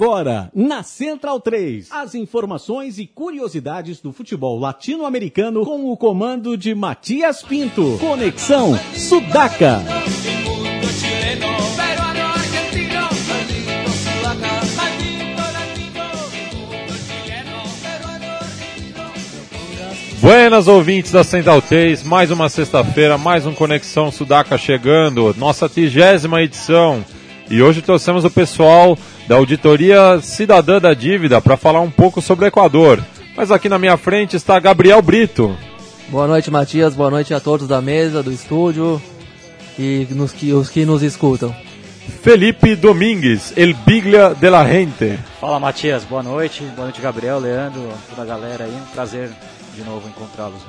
Agora, na Central 3, as informações e curiosidades do futebol latino-americano com o comando de Matias Pinto. Conexão Sudaca. Buenas ouvintes da Central 3, mais uma sexta-feira, mais um Conexão Sudaca chegando, nossa trigésima edição. E hoje trouxemos o pessoal da Auditoria Cidadã da Dívida para falar um pouco sobre o Equador. Mas aqui na minha frente está Gabriel Brito. Boa noite, Matias. Boa noite a todos da mesa, do estúdio e nos que, os que nos escutam. Felipe Domingues, El Biglia de la Gente. Fala, Matias. Boa noite. Boa noite, Gabriel, Leandro, toda a galera aí. Um prazer de novo encontrá-los.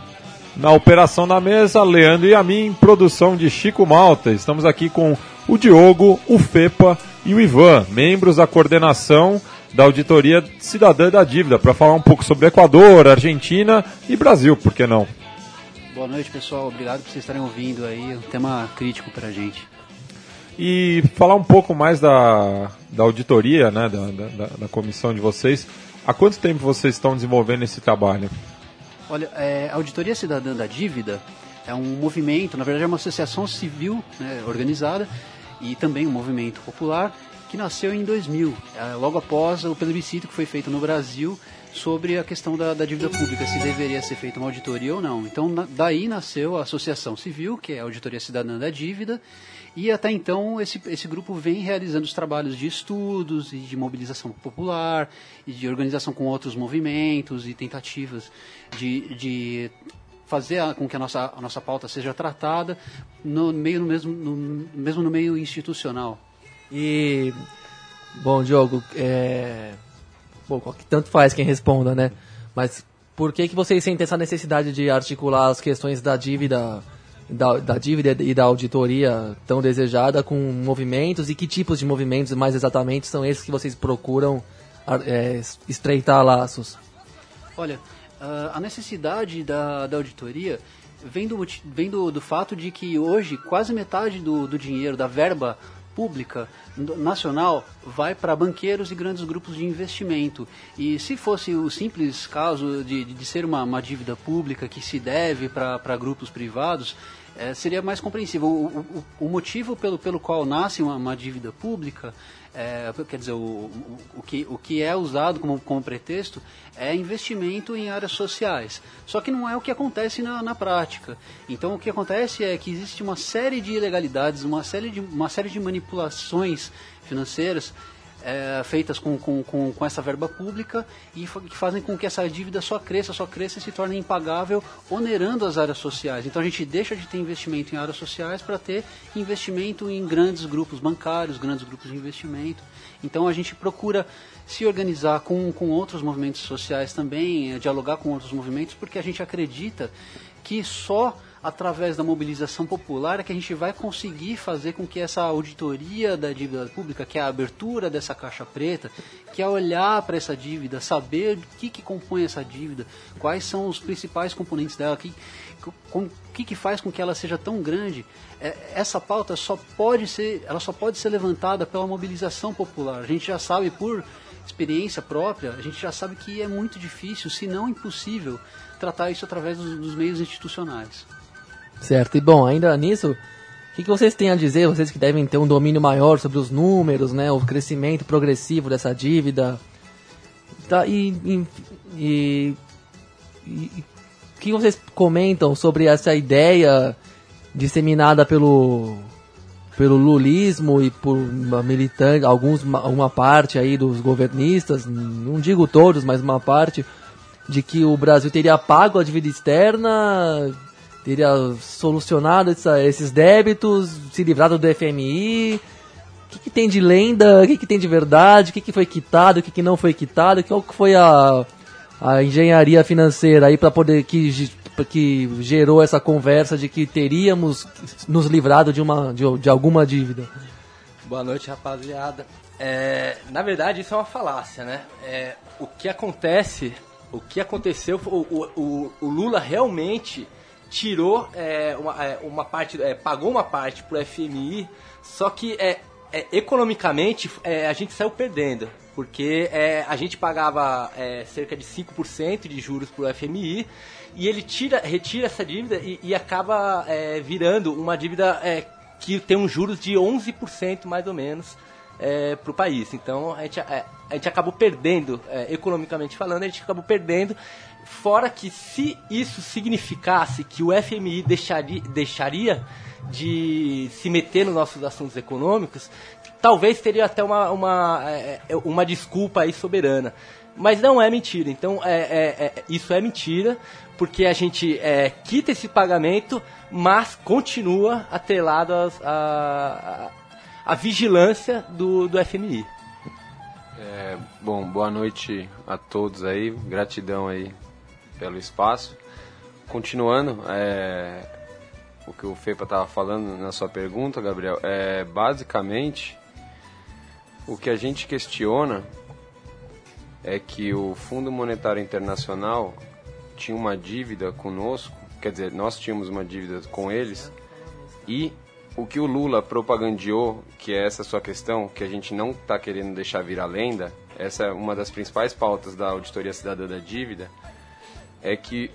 Na operação da mesa, Leandro e a mim, produção de Chico Malta. Estamos aqui com o Diogo, o Fepa e o Ivan, membros da coordenação da Auditoria Cidadã da Dívida, para falar um pouco sobre Equador, Argentina e Brasil, por que não? Boa noite, pessoal. Obrigado por vocês estarem ouvindo aí. Um tema crítico para a gente. E falar um pouco mais da, da auditoria, né, da, da, da comissão de vocês. Há quanto tempo vocês estão desenvolvendo esse trabalho? Olha, é, a Auditoria Cidadã da Dívida é um movimento, na verdade é uma associação civil né, organizada e também um movimento popular que nasceu em 2000, é, logo após o plebiscito que foi feito no Brasil sobre a questão da, da, dívida pública, se deveria ser feita uma auditoria ou não. Então, na, daí nasceu a Associação Civil, que é a Auditoria Cidadã da Dívida, e até então esse, esse grupo vem realizando os trabalhos de estudos e de mobilização popular e de organização com outros movimentos e tentativas de, de fazer a, com que a nossa, a nossa pauta seja tratada no meio no mesmo no, mesmo no meio institucional. E bom, Diogo, é, bom, tanto faz quem responda, né? Mas por que que vocês sentem essa necessidade de articular as questões da dívida da, da, dívida e da auditoria tão desejada com movimentos e que tipos de movimentos mais exatamente são esses que vocês procuram é, estreitar laços? Olha, a necessidade da, da auditoria vem, do, vem do, do fato de que hoje quase metade do, do dinheiro, da verba pública nacional vai para banqueiros e grandes grupos de investimento. E se fosse o simples caso de, de ser uma, uma dívida pública que se deve para grupos privados, é, seria mais compreensível. O, o, o, motivo pelo, pelo qual nasce uma, uma dívida pública, é, quer dizer, o, o, que, o que é usado como, como pretexto é investimento em áreas sociais. Só que não é o que acontece na, na prática. Então o que acontece é que existe uma série de ilegalidades, uma série de, uma série de manipulações financeiras é, feitas com, com, com, com, essa verba pública e que fazem com que essa dívida só cresça, só cresça e se torne impagável, onerando as áreas sociais. Então a gente deixa de ter investimento em áreas sociais para ter investimento em grandes grupos bancários, grandes grupos de investimento. Então a gente procura se organizar com, com outros movimentos sociais também, é, dialogar com outros movimentos, porque a gente acredita que só através da mobilização popular é que a gente vai conseguir fazer com que essa auditoria da dívida pública, que é a abertura dessa caixa preta, que é olhar para essa dívida, saber o que, que compõe essa dívida, quais são os principais componentes dela, que, com, o que, que faz com que ela seja tão grande, é, essa pauta só pode ser, ela só pode ser levantada pela mobilização popular. A gente já sabe por experiência própria, a gente já sabe que é muito difícil, se não impossível, tratar isso através dos, dos meios institucionais. Certo, e bom, ainda nisso, o que, que, vocês têm a dizer, vocês que devem ter um domínio maior sobre os números, né, o crescimento progressivo dessa dívida, tá, e, e, e, o que vocês comentam sobre essa ideia disseminada pelo pelo lulismo e por militante, alguns uma parte aí dos governistas, não digo todos, mas uma parte de que o Brasil teria pago a dívida externa teria solucionado essa, esses débitos, se livrado do FMI. O que, que tem de lenda, o que, que tem de verdade, o que, que foi quitado, o que, que não foi quitado, qual que foi a, a engenharia financeira aí para poder que, que gerou essa conversa de que teríamos nos livrado de, uma, de, de alguma dívida. Boa noite, rapaziada. É, na verdade, isso é uma falácia, né? É, o que acontece, o que aconteceu, o, o, o Lula realmente tirou é, uma, é, uma, parte, é, pagou uma parte pro FMI, só que é, é economicamente é, a gente saiu perdendo. Porque é, a gente pagava cerca de 5% de juros para o FMI e ele tira, retira essa dívida e, e acaba virando uma dívida que tem um juros de 11% mais ou menos é, para o país. Então a gente, a gente acabou perdendo, é, economicamente falando, a gente acabou perdendo. Fora que se isso significasse que o FMI deixaria, deixaria de se meter nos nossos assuntos econômicos, talvez teria até uma, uma, é, é, uma desculpa aí soberana. Mas não é mentira. Então, é, é, é isso é mentira, porque a gente é, quita esse pagamento, mas continua atrelado à vigilância do, do FMI. Bom, boa noite a todos aí, gratidão aí pelo espaço. Continuando, é, o que o Fepa estava falando na sua pergunta, Gabriel, é basicamente o que a gente questiona é que o Fundo Monetário Internacional tinha uma dívida conosco, quer dizer, nós tínhamos uma dívida com eles, e o que o Lula propagandeou, que é essa sua questão, que a gente não está querendo deixar virar lenda, essa é uma das principais pautas da Auditoria Cidadã da Dívida, é que,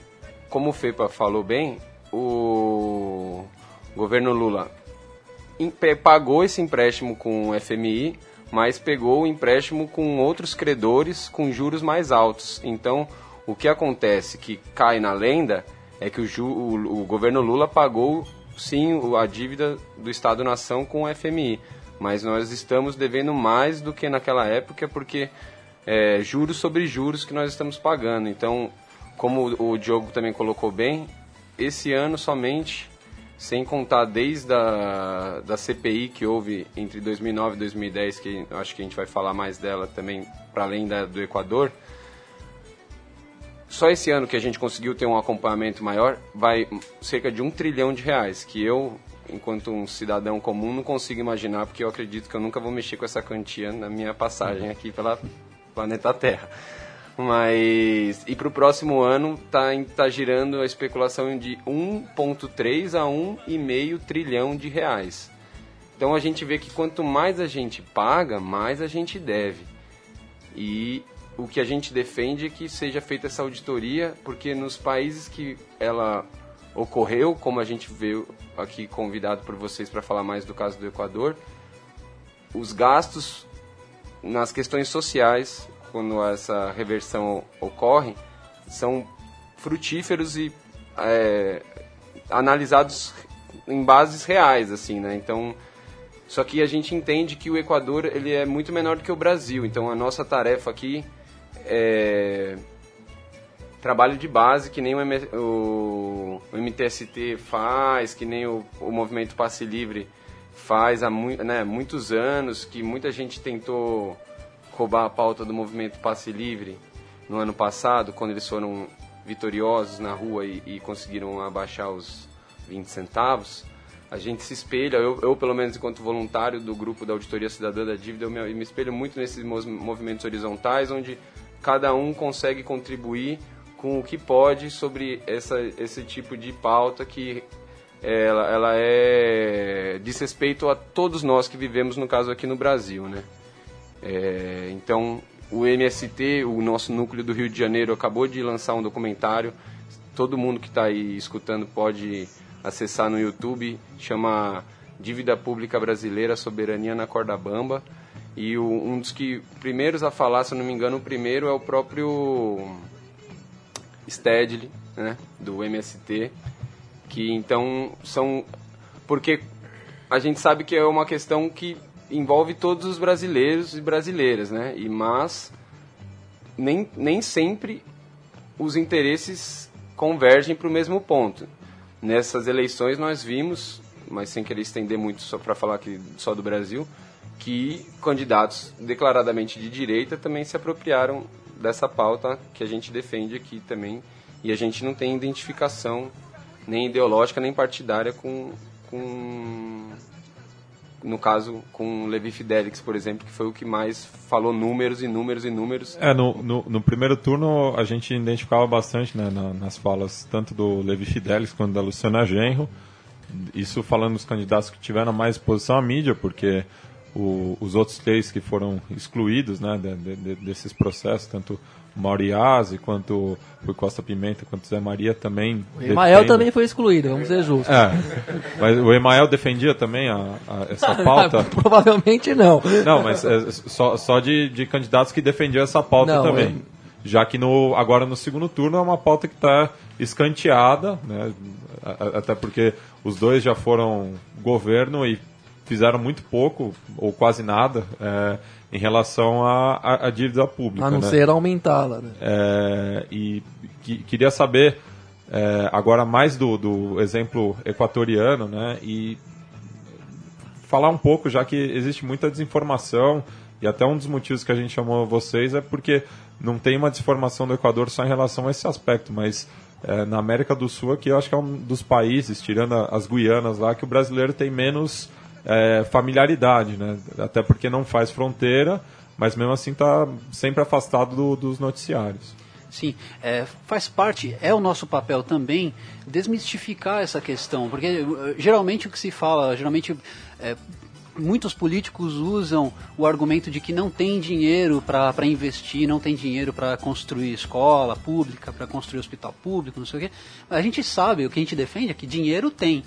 como o FEPA falou bem, o governo Lula pagou esse empréstimo com o FMI, mas pegou o empréstimo com outros credores com juros mais altos. Então, o que acontece que cai na lenda é que o, o, o governo Lula pagou sim a dívida do Estado-nação com o FMI, mas nós estamos devendo mais do que naquela época porque é, juros sobre juros que nós estamos pagando. Então, como o Diogo também colocou bem, esse ano somente, sem contar desde a da CPI que houve entre 2009 e 2010, que acho que a gente vai falar mais dela também, para além da, do Equador, só esse ano que a gente conseguiu ter um acompanhamento maior, vai cerca de um trilhão de reais, que eu, enquanto um cidadão comum, não consigo imaginar, porque eu acredito que eu nunca vou mexer com essa quantia na minha passagem aqui pela planeta Terra. Mas. E para o próximo ano tá, tá girando a especulação de 1,3 a 1,5 trilhão de reais. Então a gente vê que quanto mais a gente paga, mais a gente deve. E o que a gente defende é que seja feita essa auditoria, porque nos países que ela ocorreu, como a gente veio aqui convidado por vocês para falar mais do caso do Equador, os gastos nas questões sociais quando essa reversão ocorre, são frutíferos e é, analisados em bases reais, assim, né? Então, só que a gente entende que o Equador ele é muito menor do que o Brasil. Então, a nossa tarefa aqui é trabalho de base que nem o, M o, MTST faz, que nem o, o Movimento Passe Livre faz há mu né, muitos anos, que muita gente tentou roubar a pauta do movimento Passe Livre no ano passado, quando eles foram vitoriosos na rua e, e conseguiram abaixar os 20 centavos, a gente se espelha, eu, eu, pelo menos enquanto voluntário do grupo da Auditoria Cidadã da Dívida, eu me, eu me espelho muito nesses movimentos horizontais, onde cada um consegue contribuir com o que pode sobre essa, esse tipo de pauta que ela, ela é diz respeito a todos nós que vivemos, no caso aqui no Brasil, né? É, então, o MST, o nosso núcleo do Rio de Janeiro, acabou de lançar um documentário. Todo mundo que está aí escutando pode acessar no YouTube. Chama Dívida Pública Brasileira, Soberania na Corda Bamba. E o, um dos que primeiros a falar, se eu não me engano, o primeiro é o próprio Stedley, né, do MST, que então são porque a gente sabe que é uma questão que envolve todos os brasileiros e brasileiras, né? E mas nem, nem sempre os interesses convergem para o mesmo ponto. Nessas eleições nós vimos, mas sem querer estender muito só para falar aqui só do Brasil, que candidatos declaradamente de direita também se apropriaram dessa pauta que a gente defende aqui também. E a gente não tem identificação nem ideológica nem partidária com, com no caso com Levi Fidelix, por exemplo, que foi o que mais falou números e números e números. É, no, no, no primeiro turno a gente identificava bastante né, na, nas falas tanto do Levi Fidelix quanto da Luciana Genro, isso falando dos candidatos que tiveram mais exposição à mídia, porque o, os outros três que foram excluídos né, de, de, desses processos, tanto Mauriase, quanto o Costa Pimenta, quanto Zé Maria também. O Emael também foi excluído, vamos ser justos. É, mas o Emael defendia também a, a, essa pauta? Provavelmente não. Não, mas é, só, só de, de candidatos que defendiam essa pauta não, também. É... Já que no, agora no segundo turno é uma pauta que está escanteada, né, até porque os dois já foram governo e fizeram muito pouco ou quase nada é, em relação à, à, dívida pública. A não né? ser aumentá-la. Né? É, e que, queria saber é, agora mais do, do exemplo equatoriano né, e falar um pouco, já que existe muita desinformação e até um dos motivos que a gente chamou vocês é porque não tem uma desinformação do Equador só em relação a esse aspecto, mas é, na América do Sul aqui eu acho que é um dos países, tirando as Guianas lá, que o brasileiro tem menos é, familiaridade, né? Até porque não faz fronteira, mas mesmo assim está sempre afastado do, dos noticiários. Sim, é, faz parte, é o nosso papel também desmistificar essa questão, porque eh, geralmente o que se fala, geralmente é, muitos políticos usam o argumento de que não tem dinheiro para investir, não tem dinheiro para construir escola pública, para construir hospital público, não sei o quê. A gente sabe, o que a gente defende é que dinheiro tem,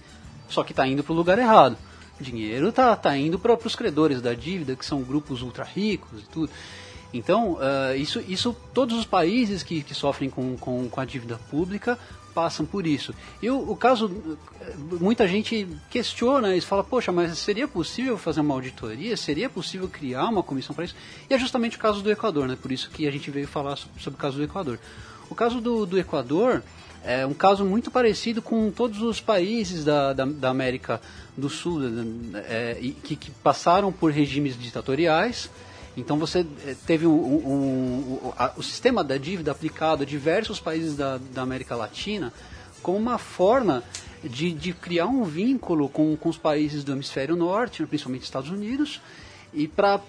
só que está indo para o lugar errado dinheiro está tá indo para os credores da dívida, que são grupos ultra ricos e tudo. Então, uh, isso, isso todos os países que, que sofrem com, com, com, a dívida pública passam por isso. E o, o, caso, muita gente questiona isso, fala, poxa, mas seria possível fazer uma auditoria? Seria possível criar uma comissão para isso? E é justamente o caso do Equador, né? por isso que a gente veio falar sobre, sobre o caso do Equador. O caso do, do Equador é um caso muito parecido com todos os países da, da, da América do Sul é, que, que, passaram por regimes ditatoriais. Então você é, teve um, um, um, a, o sistema da dívida aplicado a diversos países da, da América Latina como uma forma de, de criar um vínculo com, com os países do hemisfério norte, principalmente Estados Unidos, e para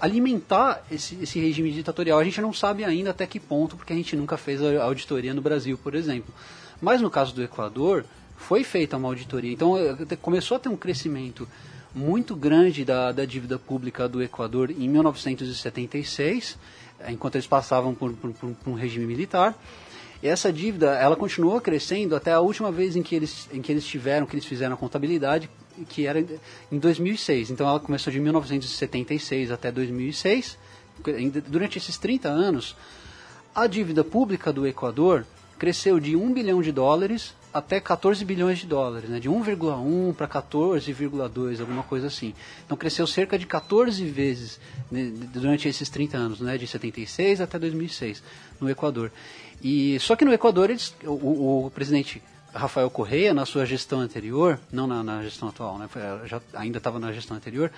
alimentar esse, esse regime ditatorial. A gente não sabe ainda até que ponto, porque a gente nunca fez a auditoria no Brasil, por exemplo. Mas no caso do Equador, foi feita uma auditoria. Então eh, começou a ter um crescimento muito grande da, da dívida pública do Equador em 1976, eh, enquanto eles passavam por, por, por um regime militar. E essa dívida, ela continuou crescendo até a última vez em que eles, em que eles tiveram, que eles fizeram a contabilidade, que era em 2006. Então ela começou de 1976 até 2006. Durante esses 30 anos, a dívida pública do Equador cresceu de 1 bilhão de dólares até 14 bilhões de dólares, né? de 1,1 para 14,2, alguma coisa assim. Então cresceu cerca de 14 vezes né, durante esses 30 anos, né? de 76 até 2006, no Equador. E só que no Equador eles, o, o presidente Rafael Correia, na sua gestão anterior, não na, na gestão atual, né, já ainda estava na gestão anterior,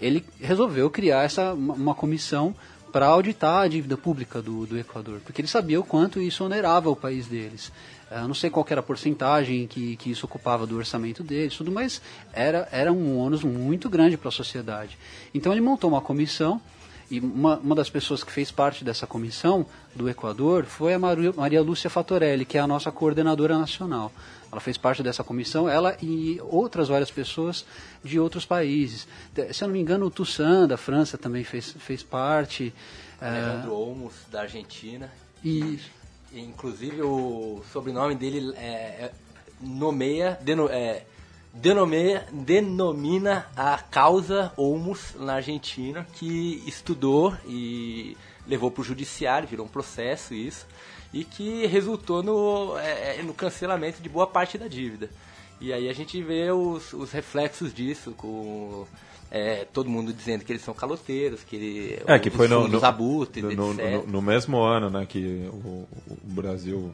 ele resolveu criar essa, uma, uma comissão para auditar a dívida pública do, do Equador, porque ele sabia o quanto isso onerava o país deles. Eu é, não sei qual era a porcentagem que, que isso ocupava do orçamento deles, tudo, mas era, era um ônus muito grande para a sociedade. Então ele montou uma comissão e uma, uma das pessoas que fez parte dessa comissão do Equador foi a Maria Lúcia Fatorelli, que é a nossa coordenadora nacional. Ela fez parte dessa comissão, ela e outras várias pessoas de outros países. Se eu não me engano, o Toussaint, da França, também fez, fez parte. Alejandro é... Olmos, da Argentina. E... Inclusive, o sobrenome dele é, é nomeia, deno, é, denomina, denomina a causa Olmos na Argentina, que estudou e levou para o judiciário, virou um processo isso, e que resultou no, é, é, no cancelamento de boa parte da dívida. E aí a gente vê os, os reflexos disso, com é, todo mundo dizendo que eles são caloteiros, que ele, é, que foi no, no, abutres, no, no, no, mesmo ano né, que o, o Brasil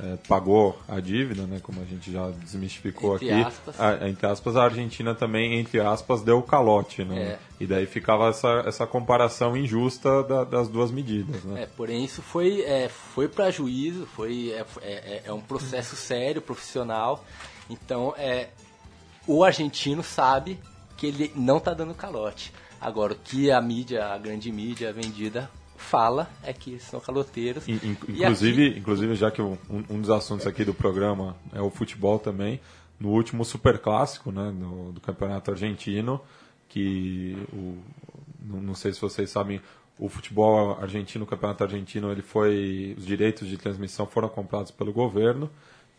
é, pagou a dívida, né, como a gente já desmistificou entre aqui, aspas. A, entre aspas, a Argentina também, entre aspas, deu calote, né? É. E daí ficava essa, essa comparação injusta da, das duas medidas, né? É, porém isso foi, é, foi para juízo, foi, é, é, é, é, um processo sério, profissional, então é, o argentino sabe que ele não está dando calote. Agora, o que a mídia, a grande mídia vendida fala é que são caloteiros. In, in, inclusive, aqui... inclusive, já que um, um, dos assuntos aqui do programa é o futebol também, no último super clássico né, do, do campeonato argentino, que o, não, não sei se vocês sabem, o futebol argentino, o campeonato argentino, ele foi os direitos de transmissão foram comprados pelo governo,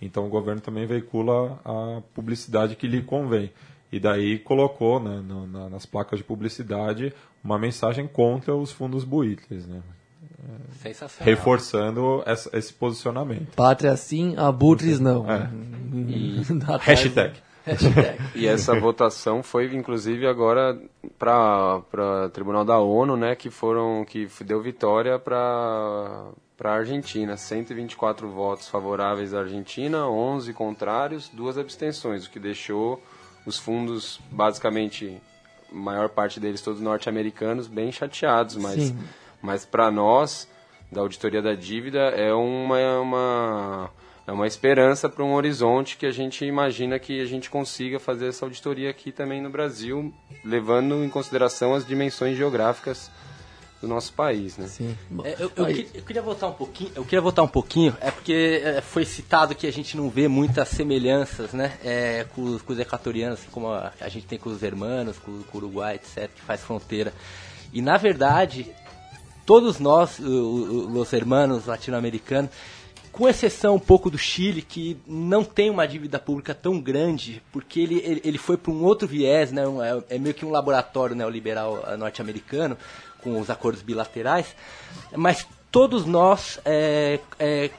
então o governo também veicula a publicidade que lhe convém. E daí colocou né, no, na, nas placas de publicidade uma mensagem contra os fundos buitres, né? Sensacional. reforçando essa, esse posicionamento. Pátria sim, abutres não. É. E Hashtag. Hashtag. E essa votação foi, inclusive, agora para o Tribunal da ONU, né, que foram que deu vitória para para a Argentina, 124 votos favoráveis à Argentina, 11 contrários, duas abstenções, o que deixou os fundos basicamente a maior parte deles todos norte-americanos bem chateados, mas Sim. mas para nós da auditoria da dívida é uma é uma é uma esperança para um horizonte que a gente imagina que a gente consiga fazer essa auditoria aqui também no Brasil, levando em consideração as dimensões geográficas do nosso país, né? Sim. É, eu, eu eu queria voltar um pouquinho. Eu queria voltar um pouquinho, é porque é, foi citado que a gente não vê muitas semelhanças, né, é, com, os- com os equatorianos, como a, a gente tem com os hermanos, com, com o Uruguai, etc, que faz fronteira. E na verdade, todos nós, os hermanos latino-americanos, com exceção um pouco do Chile, que não tem uma dívida pública tão grande, porque ele, ele, ele foi para um outro viés, né, um- é, é meio que um laboratório neoliberal norte-americano, com os acordos bilaterais, mas todos nós é, é,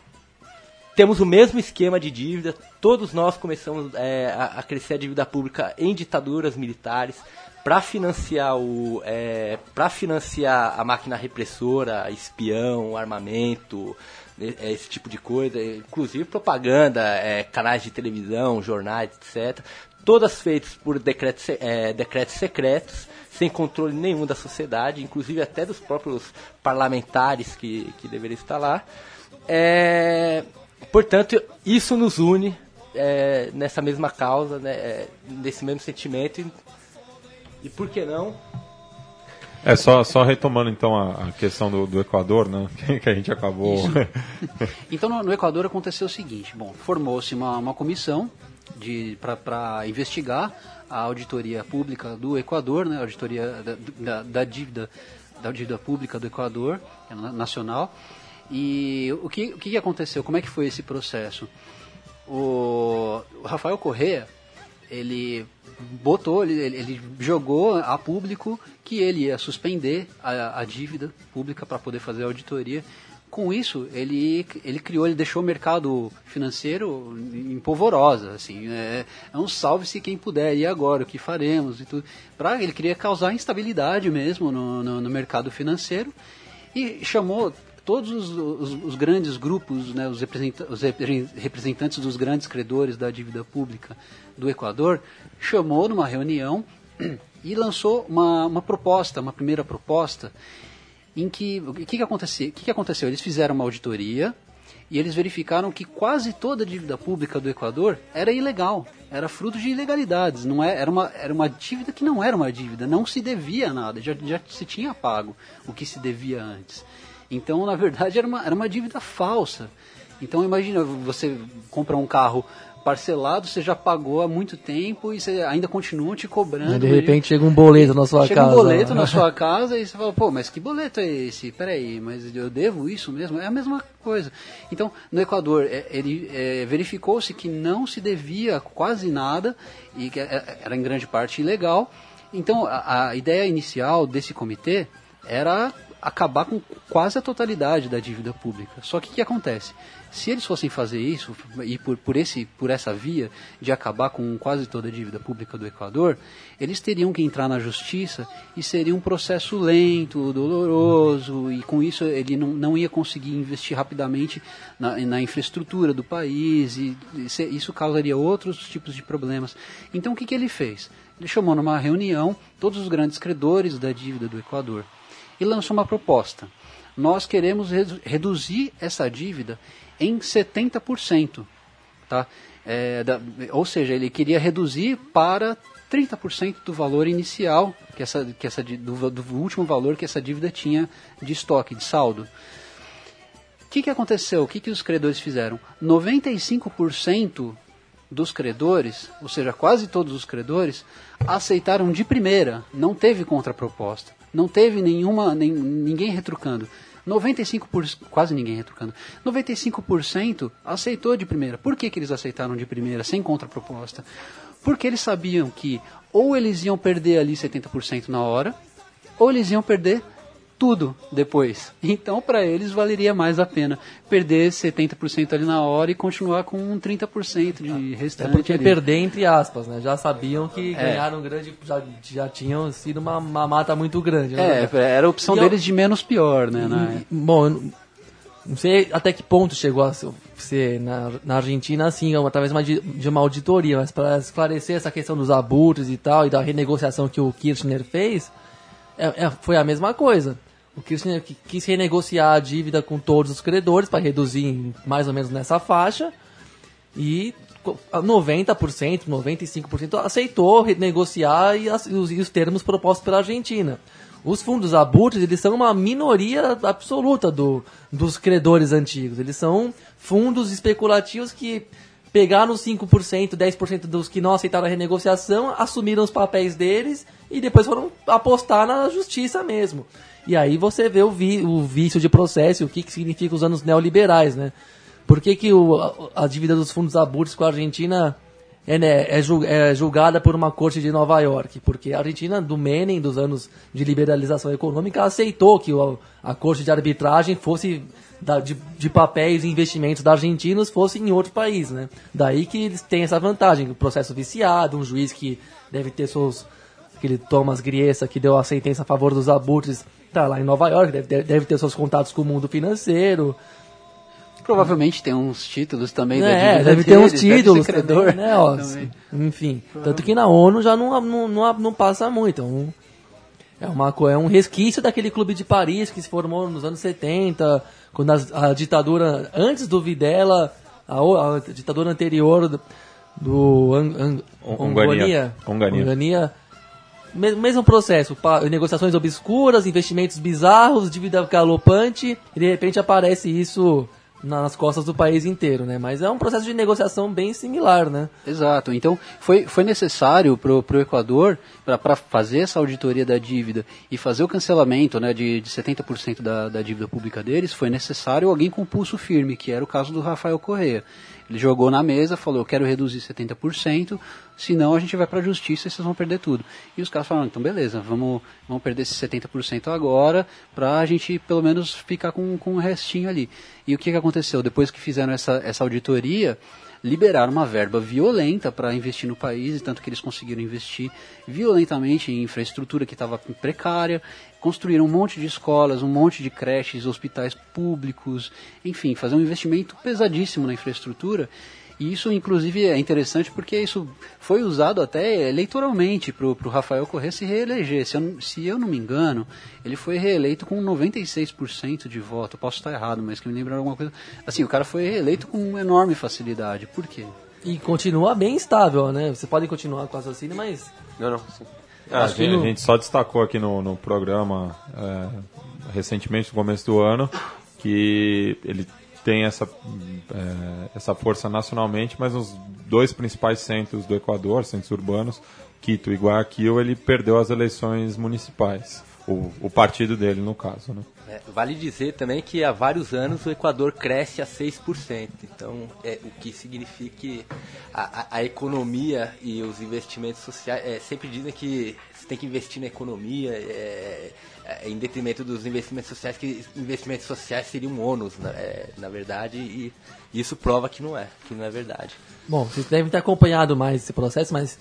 temos o mesmo esquema de dívida, todos nós começamos é, a, a crescer a dívida pública em ditaduras militares para financiar o para financiar a máquina repressora, espião, armamento, é, esse tipo de coisa, inclusive propaganda, é, canais de televisão, jornais, etc. Todas feitas por decretos, é, decretos secretos, sem controle nenhum da sociedade, inclusive até dos próprios parlamentares que, que deveriam estar lá. É, portanto, isso nos une é, nessa mesma causa, né, é, nesse mesmo sentimento. E, e por que não? É, só, só retomando então a, a questão do, do Equador, né? Que, que a gente acabou. Então, no, no Equador aconteceu o seguinte: bom, formou-se uma, uma comissão para investigar a auditoria pública do Equador, né, a auditoria da, da, da dívida da dívida pública do Equador é na- nacional. E o que, o que aconteceu? Como é que foi esse processo? O, o Rafael Correa, ele botou, ele- ele jogou a público que ele ia suspender a, a dívida pública para poder fazer a auditoria. Com isso, ele, ele criou, ele deixou o mercado financeiro em polvorosa, assim, é, é um salve-se quem puder, e agora, o que faremos e tudo. Pra, ele queria causar instabilidade mesmo no, no, no mercado financeiro e chamou todos os, os- os grandes grupos, né, os, representa- os repre- representantes dos grandes credores da dívida pública do Equador, chamou numa reunião e lançou uma, uma proposta, uma primeira proposta, em que o que, que, aconteceu? que, que aconteceu? Eles fizeram uma auditoria e eles verificaram que quase toda a dívida pública do Equador era ilegal, era fruto de ilegalidades, não é, era, uma, era uma dívida que não era uma dívida, não se devia nada, já, já se tinha pago o que se devia antes. Então, na verdade, era uma, era uma dívida falsa. Então, imagina, você compra um carro parcelado, você já pagou há muito tempo e você ainda continua te cobrando. de repente chega um boleto na sua Chega casa. um boleto né? na sua casa e você fala, pô, mas que boleto é esse? Peraí, mas eu devo isso mesmo? É a mesma coisa. Então, no Equador, é, ele é, verificou-se que não se devia quase nada e que é, era em grande parte ilegal. Então, a, a ideia inicial desse comitê era acabar com quase a totalidade da dívida pública. Só que o que acontece? Se eles fossem fazer isso, e por, por, esse, por essa via de acabar com quase toda a dívida pública do Equador, eles teriam que entrar na justiça e seria um processo lento, doloroso, e com isso ele não, não ia conseguir investir rapidamente na, na infraestrutura do país, e isso causaria outros tipos de problemas. Então o que, que ele fez? Ele chamou numa reunião todos os grandes credores da dívida do Equador e lançou uma proposta. Nós queremos redu reduzir essa dívida em 70%. Tá? É, da, ou seja, ele queria reduzir para 30% do valor inicial, que essa, que essa, do, do último valor que essa dívida tinha de estoque, de saldo. O que, que aconteceu? O que, que os credores fizeram? 95% dos credores, ou seja, quase todos os credores, aceitaram de primeira, não teve contraproposta, não teve nenhuma, nem, ninguém retrucando. 95%, quase ninguém retrucando, 95% aceitou de primeira. Por que, que eles aceitaram de primeira, sem contraproposta? Porque eles sabiam que ou eles iam perder ali 70% na hora, ou eles iam perder tudo depois. Então, para eles, valeria mais a pena perder 70% ali na hora e continuar com um 30% de restante. É porque ali. perder entre aspas, né? Já sabiam que É. ganharam grande, já, já tinham sido uma, uma mata muito grande. É, né? era a opção E eu- deles de menos pior, né? na- E, Bom, eu não- sei até que ponto chegou a ser na, na Argentina assim, através de uma, de uma auditoria, mas para esclarecer essa questão dos abutres e tal, e da renegociação que o Kirchner fez, é- é- foi a mesma coisa. O Kirchner qui- quis renegociar a dívida com todos os credores para reduzir mais ou menos nessa faixa, e co- 90%, 95% aceitou renegociar e, as- e os, e os termos propostos pela Argentina. Os fundos abutres, eles são uma minoria absoluta do, dos credores antigos. Eles são fundos especulativos que pegaram os 5%, 10% dos que não aceitaram a renegociação, assumiram os papéis deles e depois foram apostar na justiça mesmo. E aí você vê o, vi, o vício de processo, o que, que significa os anos neoliberais, né? Por que, que o, a, a dívida dos fundos abutres com a Argentina é, né, é, é julgada por uma corte de Nova York? Porque a Argentina, do Menem, dos anos de liberalização econômica, aceitou que o, a corte de arbitragem fosse da- de, de papéis e investimentos da argentinos fosse em outro país, né? Daí que eles têm essa vantagem, o processo viciado, um juiz que deve ter seus aquele Thomas Griessa que deu a sentença a favor dos abutres, tá lá em Nova York, deve, deve ter seus contatos com o mundo financeiro, Provavelmente tem uns títulos também é, dívida deve ter uns deve títulos também, né? Ó, enfim, tanto que na ONU já não, não, não, não passa muito. Um, é, uma, é um resquício daquele clube de Paris que se formou nos anos 70, quando as- a, ditadura, antes do Videla, a, a ditadura anterior do, do Ang- mesmo processo, negociações obscuras, investimentos bizarros, dívida galopante, e de repente aparece isso nas costas do país inteiro, né? Mas é um processo de negociação bem similar, né? Exato. Então, foi, foi necessário para o Equador, para fazer essa auditoria da dívida e fazer o cancelamento né, de, de 70% da, da dívida pública deles, foi necessário alguém com pulso firme, que era o caso do Rafael Correa. Ele jogou na mesa, falou, eu quero reduzir 70%, senão a gente vai para a justiça e vocês vão perder tudo. E os caras falaram, então beleza, vamos, vamos perder esses 70% agora, para a gente pelo menos ficar com, com o restinho ali. E o que, que aconteceu? Depois que fizeram essa, essa auditoria, liberaram uma verba violenta para investir no país, tanto que eles conseguiram investir violentamente em infraestrutura que estava precária, construíram um monte de escolas, um monte de creches, hospitais públicos, enfim, fazer um investimento pesadíssimo na infraestrutura. E isso, inclusive, é interessante porque isso foi usado até eleitoralmente para o Rafael Corrêa se reeleger. Se eu, não- se eu não me engano, ele foi reeleito com 96% de voto. Eu posso estar errado, mas que me lembra alguma coisa. Assim, o cara foi reeleito com enorme facilidade. Por quê? E continua bem estável, né? Você pode continuar com o raciocínio, mas Não, não. sim. É, a, gente, no- a gente só destacou aqui no, no programa, é, recentemente, no começo do ano, que ele tem essa, é, essa força nacionalmente, mas nos dois principais centros do Equador, centros urbanos, Quito e Guayaquil, ele perdeu as eleições municipais. O, o partido dele, no caso, né? É, vale dizer também que há vários anos o Equador cresce a 6%. Então, é, o que significa que a, a- economia e os investimentos sociais. é, sempre dizem que você tem que investir na economia é, em detrimento dos investimentos sociais, que investimentos sociais seriam um ônus, na, é, na verdade, e isso prova que não é, que não é verdade. Bom, vocês devem ter acompanhado mais esse processo, mas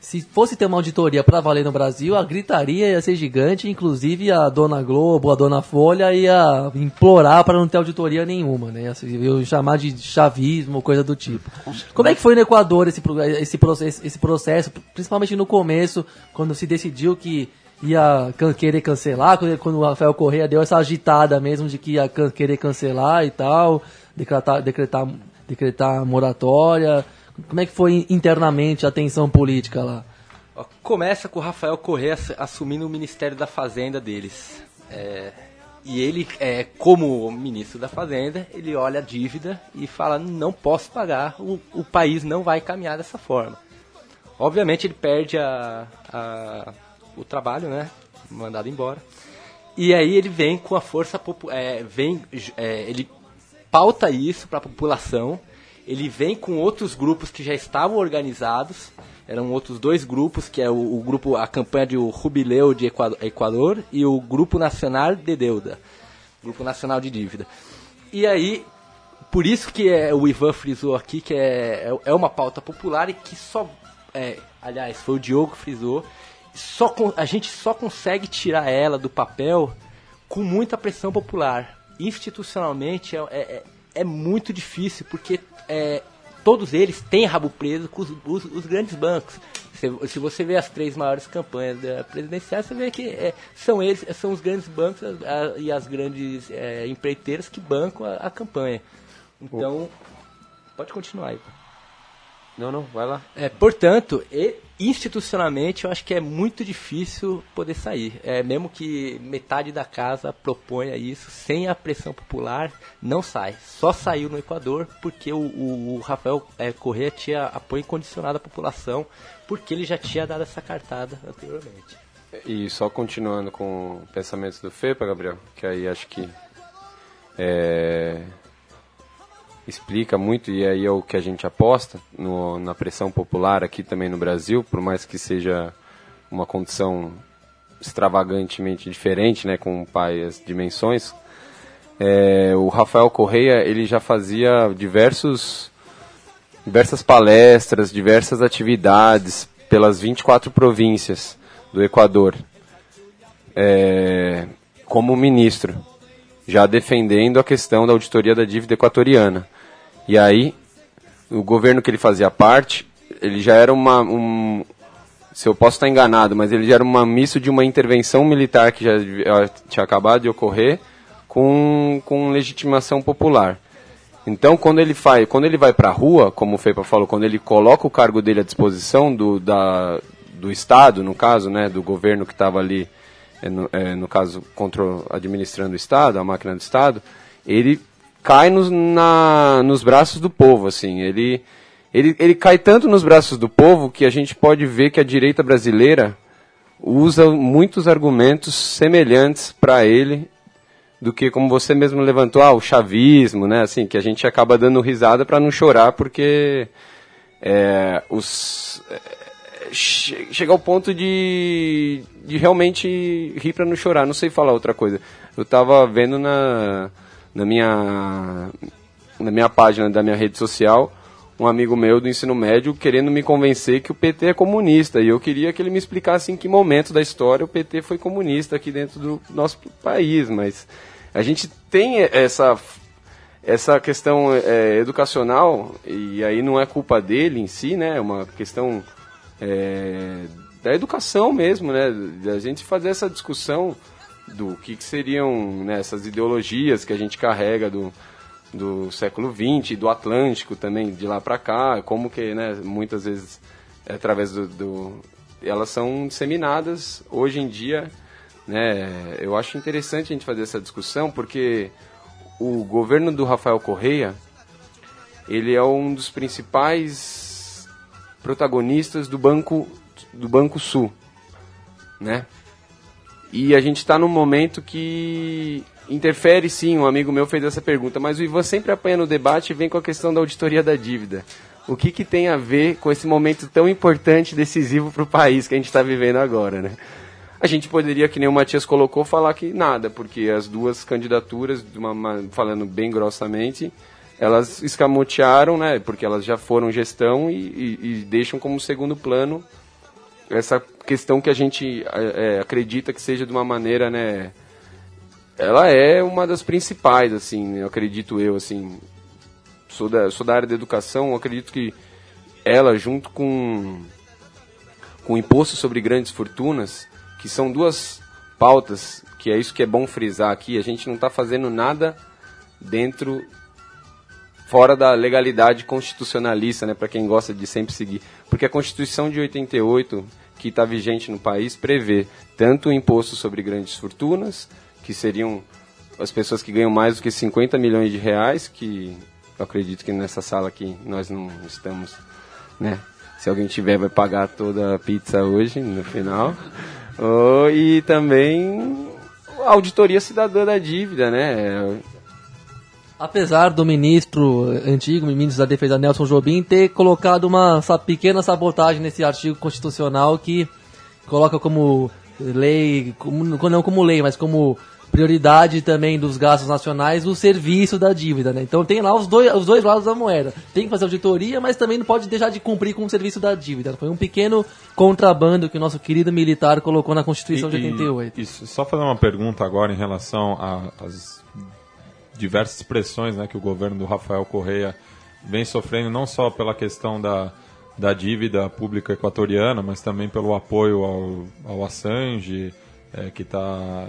se fosse ter uma auditoria para valer no Brasil, a gritaria ia ser gigante, inclusive a dona Globo, a dona Folha ia implorar para não ter auditoria nenhuma, né? Ia ia chamar de chavismo, coisa do tipo. Como é que foi no Equador esse, esse, esse processo, principalmente no começo, quando se decidiu que ia querer cancelar, quando, o Rafael Correia deu essa agitada mesmo de que ia querer cancelar e tal, decretar, decretar, decretar moratória. Como é que foi internamente a tensão política lá? Começa com o Rafael Correa ass- assumindo o Ministério da Fazenda deles. É, E ele, é, como ministro da Fazenda, ele olha a dívida e fala: não posso pagar, o, o país não vai caminhar dessa forma. Obviamente ele perde a, a, o trabalho, né? Mandado embora. E aí ele vem com a força é, vem é, ele pauta isso para a população. Ele vem com outros grupos que já estavam organizados. Eram outros dois grupos, que é o, o grupo, a campanha de Rubileu de Equador e o Grupo Nacional de Deuda, Grupo Nacional de Dívida. E aí, por isso que é, o Ivan frisou aqui que é, é, é uma pauta popular e que só, é, aliás, foi o Diogo que frisou, só, a gente só consegue tirar ela do papel com muita pressão popular. Institucionalmente é, é, é, é muito difícil, porque é, todos eles têm rabo preso com os, os, os grandes bancos. Se, se, você vê as três maiores campanhas da presidencial, você vê que é, são eles, são os grandes bancos a, e as grandes é, empreiteiras que bancam a, a campanha. Então, pode continuar aí. Não, não, vai lá. É, portanto, institucionalmente eu acho que é muito difícil poder sair. É, mesmo que metade da casa proponha isso, sem a pressão popular, não sai. Só saiu no Equador porque o, o, o Rafael é, Correa tinha apoio incondicional da população, porque ele já tinha dado essa cartada anteriormente. E só continuando com pensamentos do FEPA, Gabriel, que aí acho que é, explica muito, e aí é o que a gente aposta no, na pressão popular aqui também no Brasil, por mais que seja uma condição extravagantemente diferente, né, com pai as dimensões. É, o Rafael Correia ele já fazia diversos diversas palestras, diversas atividades pelas 24 províncias do Equador é, como ministro, já defendendo a questão da auditoria da dívida equatoriana. E aí, o governo que ele fazia parte, ele já era uma. Um, se eu posso estar enganado, mas ele já era uma misto de uma intervenção militar que já tinha acabado de ocorrer com, com legitimação popular. Então, quando ele, faz, quando ele vai para a rua, como o Feipa falou, quando ele coloca o cargo dele à disposição do, da, do Estado, no caso, né, do governo que estava ali, é, no, é, no caso, control, administrando o Estado, a máquina do Estado, ele cai nos, na, nos braços do povo, assim. Ele, ele, ele cai tanto nos braços do povo que a gente pode ver que a direita brasileira usa muitos argumentos semelhantes para ele do que, como você mesmo levantou, ah, o chavismo, né? Assim, que a gente acaba dando risada para não chorar porque é, os é, chega ao ponto de, de realmente rir para não chorar. Não sei falar outra coisa. Eu estava vendo na na minha, na minha página da minha rede social um amigo meu do ensino médio querendo me convencer que o PT é comunista. E eu queria que ele me explicasse em que momento da história o PT foi comunista aqui dentro do nosso país. Mas a gente tem essa, essa questão é, educacional, e aí não é culpa dele em si, né? É uma questão é, da educação mesmo, né? Da gente fazer essa discussão do que, que seriam né, essas ideologias que a gente carrega do, do século XX, do Atlântico também, de lá para cá, como que né, muitas vezes, é através do, do, Elas são disseminadas hoje em dia. Né, eu acho interessante a gente fazer essa discussão, porque o governo do Rafael Correia, ele é um dos principais protagonistas do Banco, do Banco Sul, né? E a gente está num momento que interfere sim, um amigo meu fez essa pergunta, mas o Ivan sempre apanha no debate e vem com a questão da auditoria da dívida. O que, que tem a ver com esse momento tão importante, decisivo para o país que a gente está vivendo agora, né? A gente poderia, que nem o Matias colocou, falar que nada, porque as duas candidaturas, uma, falando bem grossamente, elas escamotearam, né? Porque elas já foram gestão e, e, e deixam como segundo plano essa questão que a gente é, acredita que seja de uma maneira, né? Ela é uma das principais, assim, eu acredito eu, assim. Sou da, sou da área da educação, acredito que ela, junto com, com o imposto sobre grandes fortunas, que são duas pautas, que é isso que é bom frisar aqui, a gente não está fazendo nada dentro fora da legalidade constitucionalista, né, para quem gosta de sempre seguir. Porque a Constituição de 88, que está vigente no país, prevê tanto o imposto sobre grandes fortunas, que seriam as pessoas que ganham mais do que 50 milhões de reais, que eu acredito que nessa sala aqui nós não estamos, né? Se alguém tiver, vai pagar toda a pizza hoje, no final. Oh, e também auditoria cidadã da dívida, né? Apesar do ministro antigo, ministro da Defesa Nelson Jobim, ter colocado uma pequena sabotagem nesse artigo constitucional que coloca como lei, como, não como lei, mas como prioridade também dos gastos nacionais o serviço da dívida, né? Então tem lá os dois, os dois lados da moeda. Tem que fazer auditoria, mas também não pode deixar de cumprir com o serviço da dívida. Foi um pequeno contrabando que o nosso querido militar colocou na Constituição E- de 88. E, isso, só fazer uma pergunta agora em relação às diversas pressões né, que o governo do Rafael Correia vem sofrendo, não só pela questão da, da dívida pública equatoriana, mas também pelo apoio ao, ao Assange, eh, que está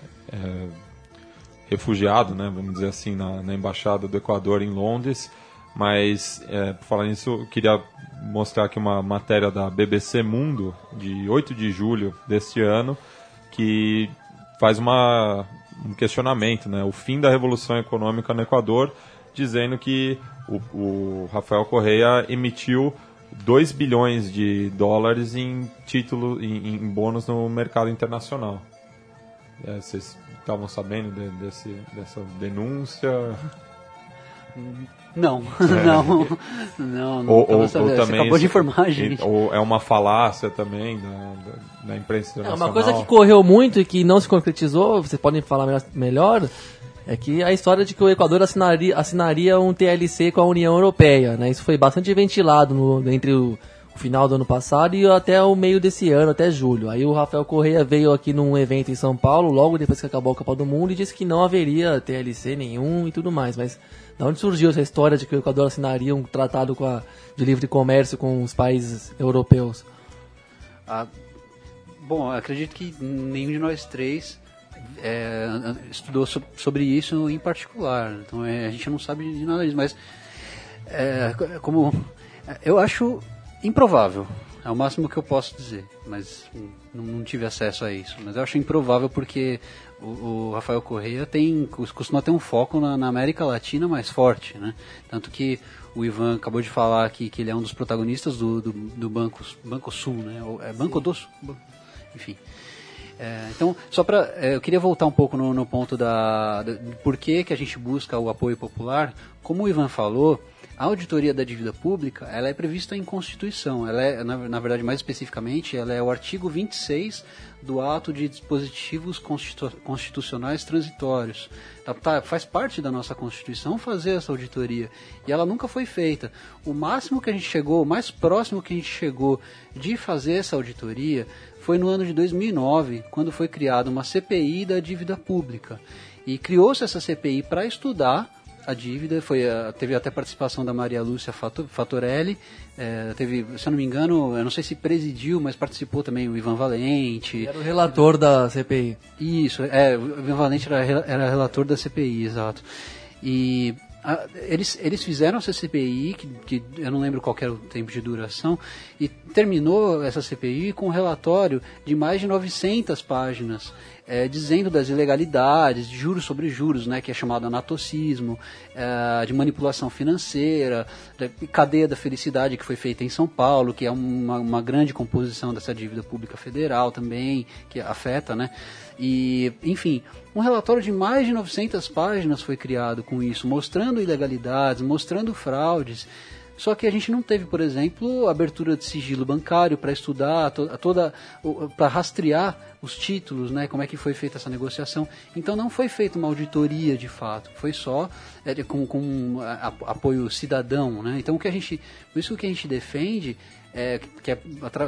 refugiado, né, vamos dizer assim, na, na Embaixada do Equador em Londres. Mas, é, por falar nisso, queria mostrar aqui uma matéria da BBC Mundo, de 8 de julho deste ano, que faz uma, um questionamento, né? O fim da revolução econômica no Equador, dizendo que o, o Rafael Correia emitiu 2 bilhões de dólares em título, em, em bônus no mercado internacional. É, vocês estavam sabendo de- desse, dessa denúncia? Não, não, não, não. ou, ou, sabendo. ou Você também acabou de informar, gente. Ou é uma falácia também da, da, da imprensa É, internacional. uma coisa que correu muito e que não se concretizou, vocês podem falar melhor- melhor, é que a história de que o Equador assinaria, assinaria um TLC com a União Europeia. Né? Isso foi bastante ventilado no- entre o final do ano passado e até o meio desse ano, até julho. Aí o Rafael Correia veio aqui num evento em São Paulo, logo depois que acabou a Copa do Mundo, e disse que não haveria TLC nenhum e tudo mais. Mas da onde surgiu essa história de que o Equador assinaria um tratado a- de livre comércio com os países europeus? Ah, bom, acredito que nenhum de nós três é, estudou so- sobre isso em particular. Então é, a gente não sabe de nada disso, mas é, como eu acho improvável. É o máximo que eu posso dizer, mas não, não tive acesso a isso. Mas eu acho improvável porque o, o Rafael Correia tem cos- costuma ter um foco na, na América Latina mais forte, né? Tanto que o Ivan acabou de falar aqui que ele é um dos protagonistas do, do, do Banco, Banco Sul, né? É Banco do Sul, enfim. É, então, só para eu queria voltar um pouco no, no ponto da, da do porquê que a gente busca o apoio popular. Como o Ivan falou, a auditoria da dívida pública ela é prevista em Constituição. Ela é, na, na verdade, mais especificamente, ela é o artigo 26 do ato de dispositivos constitu- constitucionais transitórios. Tá, tá, faz parte da nossa Constituição fazer essa auditoria e ela nunca foi feita. O máximo que a gente chegou, o mais próximo que a gente chegou de fazer essa auditoria foi no ano de 2009, quando foi criada uma CPI da dívida pública. E criou-se essa CPI para estudar a dívida, foi, a- teve até participação da Maria Lúcia Fato- Fatorelli, eh, teve, se eu não me engano, eu não sei se presidiu, mas participou também o Ivan Valente. Era o relator da CPI. Isso, é, o Ivan Valente era, era relator da CPI, exato. E eles, eles fizeram essa CPI, que, que eu não lembro qual era o tempo de duração, e terminou essa CPI com um relatório de mais de 900 páginas, é, dizendo das ilegalidades, de juros sobre juros, né, que é chamado anatocismo, é, de manipulação financeira, da cadeia da felicidade que foi feita em São Paulo, que é uma, uma grande composição dessa dívida pública federal também, que afeta, né? E, enfim, um relatório de mais de 900 páginas foi criado com isso, mostrando ilegalidades, mostrando fraudes. Só que a gente não teve, por exemplo, abertura de sigilo bancário para estudar to- toda, para rastrear os títulos, né, como é que foi feita essa negociação. Então não foi feita uma auditoria de fato, foi só é, com, com apoio cidadão, né. Então o que a gente, isso que a gente defende é, que é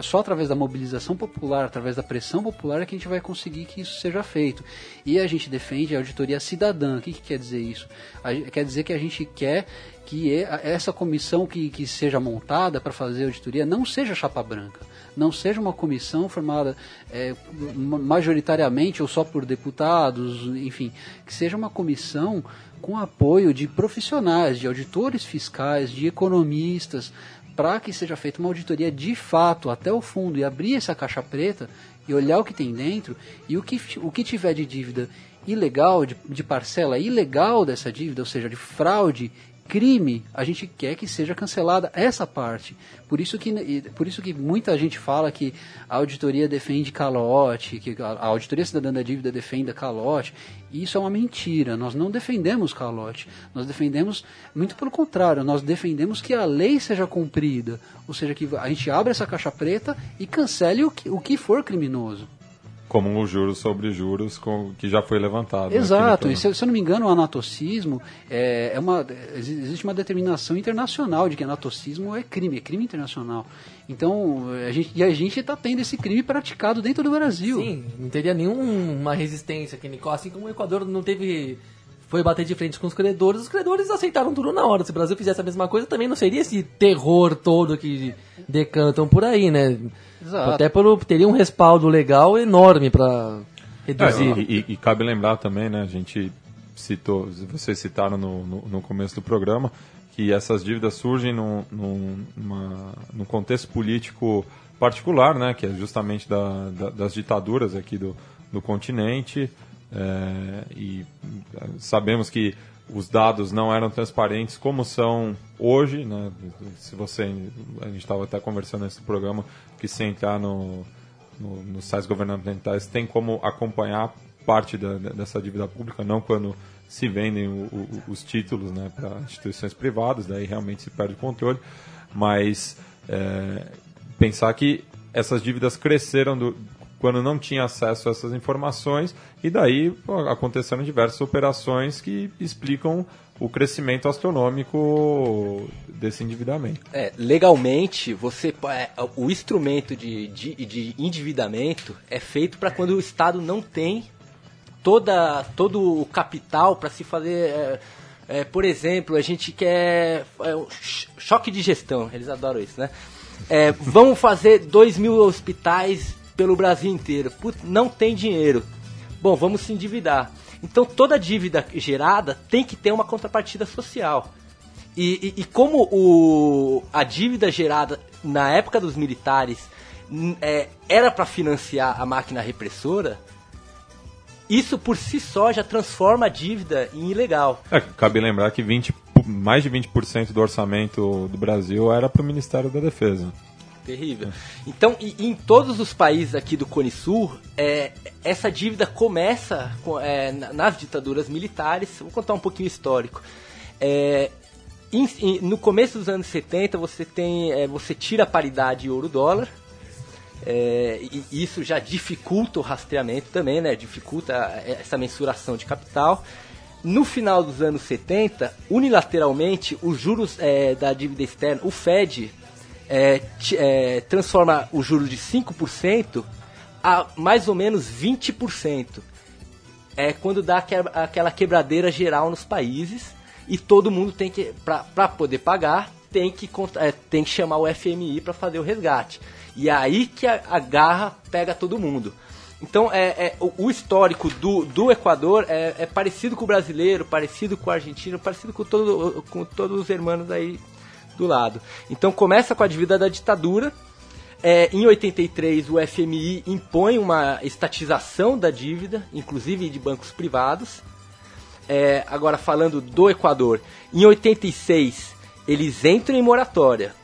só através da mobilização popular, através da pressão popular, é que a gente vai conseguir que isso seja feito. E a gente defende a auditoria cidadã. O que, que quer dizer isso? A quer dizer que a gente quer que essa comissão que, que seja montada para fazer auditoria não seja chapa branca, não seja uma comissão formada é, ma- majoritariamente ou só por deputados, enfim, que seja uma comissão com apoio de profissionais, de auditores fiscais, de economistas, para que seja feita uma auditoria de fato até o fundo e abrir essa caixa preta e olhar o que tem dentro e o que, o que tiver de dívida ilegal, de, de parcela ilegal dessa dívida, ou seja, de fraude, crime, a gente quer que seja cancelada essa parte. Por isso que, por isso que muita gente fala que a auditoria defende calote, que a auditoria cidadã da dívida defende calote. Isso é uma mentira. Nós não defendemos calote. Nós defendemos, muito pelo contrário, nós defendemos que a lei seja cumprida. Ou seja, que a gente abra essa caixa preta e cancele o que, o que for criminoso. Como os juros sobre juros com- que já foi levantado. né, Exato, e se, se eu não me engano, o anatocismo é, é uma, exi- existe uma determinação internacional de que anatocismo é crime, é crime internacional. Então, a gente, e a gente está tendo esse crime praticado dentro do Brasil. Sim, não teria nenhuma resistência aqui, Nicole. Assim como o Equador não teve. Foi bater de frente com os credores, os credores aceitaram tudo na hora. Se o Brasil fizesse a mesma coisa, também não seria esse terror todo que decantam por aí, né? Exato. Até pelo, teria um respaldo legal enorme para É, reduzir. e, e- e cabe lembrar também, né? A gente citou, vocês citaram no, no, no começo do programa, que essas dívidas surgem num, num, numa- num contexto político particular, né? Que é justamente da, da- das ditaduras aqui do, do continente. é, e é, sabemos que os dados não eram transparentes como são hoje, né? Se você, a gente estava até conversando nesse programa que se entrar no, no, nos sites governamentais tem como acompanhar parte da- dessa dívida pública, não quando se vendem o- o- os títulos né, para instituições privadas, daí realmente se perde o controle, mas é, pensar que essas dívidas cresceram do- quando não tinha acesso a essas informações e daí aconteceram diversas operações que explicam o crescimento astronômico desse endividamento. É, legalmente, você é, o instrumento de, de, de endividamento é feito para quando o Estado não tem toda, todo o capital para se fazer. é, é, por exemplo, a gente quer. é, ch- choque de gestão, eles adoram isso, né? É, vamos fazer 2 mil hospitais pelo Brasil inteiro. Putz, não tem dinheiro. Bom, vamos se endividar. Então toda dívida gerada tem que ter uma contrapartida social. E, e- e como o, a dívida gerada na época dos militares n- é, era para financiar a máquina repressora, isso por si só já transforma a dívida em ilegal. É, cabe lembrar que 20, mais de 20% do orçamento do Brasil era para o Ministério da Defesa. Terrível. Então, e- em todos os países aqui do Cone Sul, é, essa dívida começa com- é, na- nas ditaduras militares. Vou contar um pouquinho histórico. É, no começo dos anos 70, você tem, é, você tira a paridade ouro-dólar. É, e e isso já dificulta o rastreamento também, né? Dificulta essa mensuração de capital. No final dos anos 70, unilateralmente, os juros é, da dívida externa, o Fed, é, é, transforma o juro de 5% a mais ou menos 20%. É quando dá que- aquela quebradeira geral nos países e todo mundo tem que, para poder pagar, tem que, é, tem que chamar o FMI para fazer o resgate. E é aí que a, a garra pega todo mundo. Então, é, é, o, o histórico do, do Equador é, é parecido com o brasileiro, parecido com o argentino, parecido com, todo, com todos os irmãos aí do lado. Então, começa com a dívida da ditadura. É, em 83, o FMI impõe uma estatização da dívida, inclusive de bancos privados. É, agora, falando do Equador, em 86, eles entram em moratória,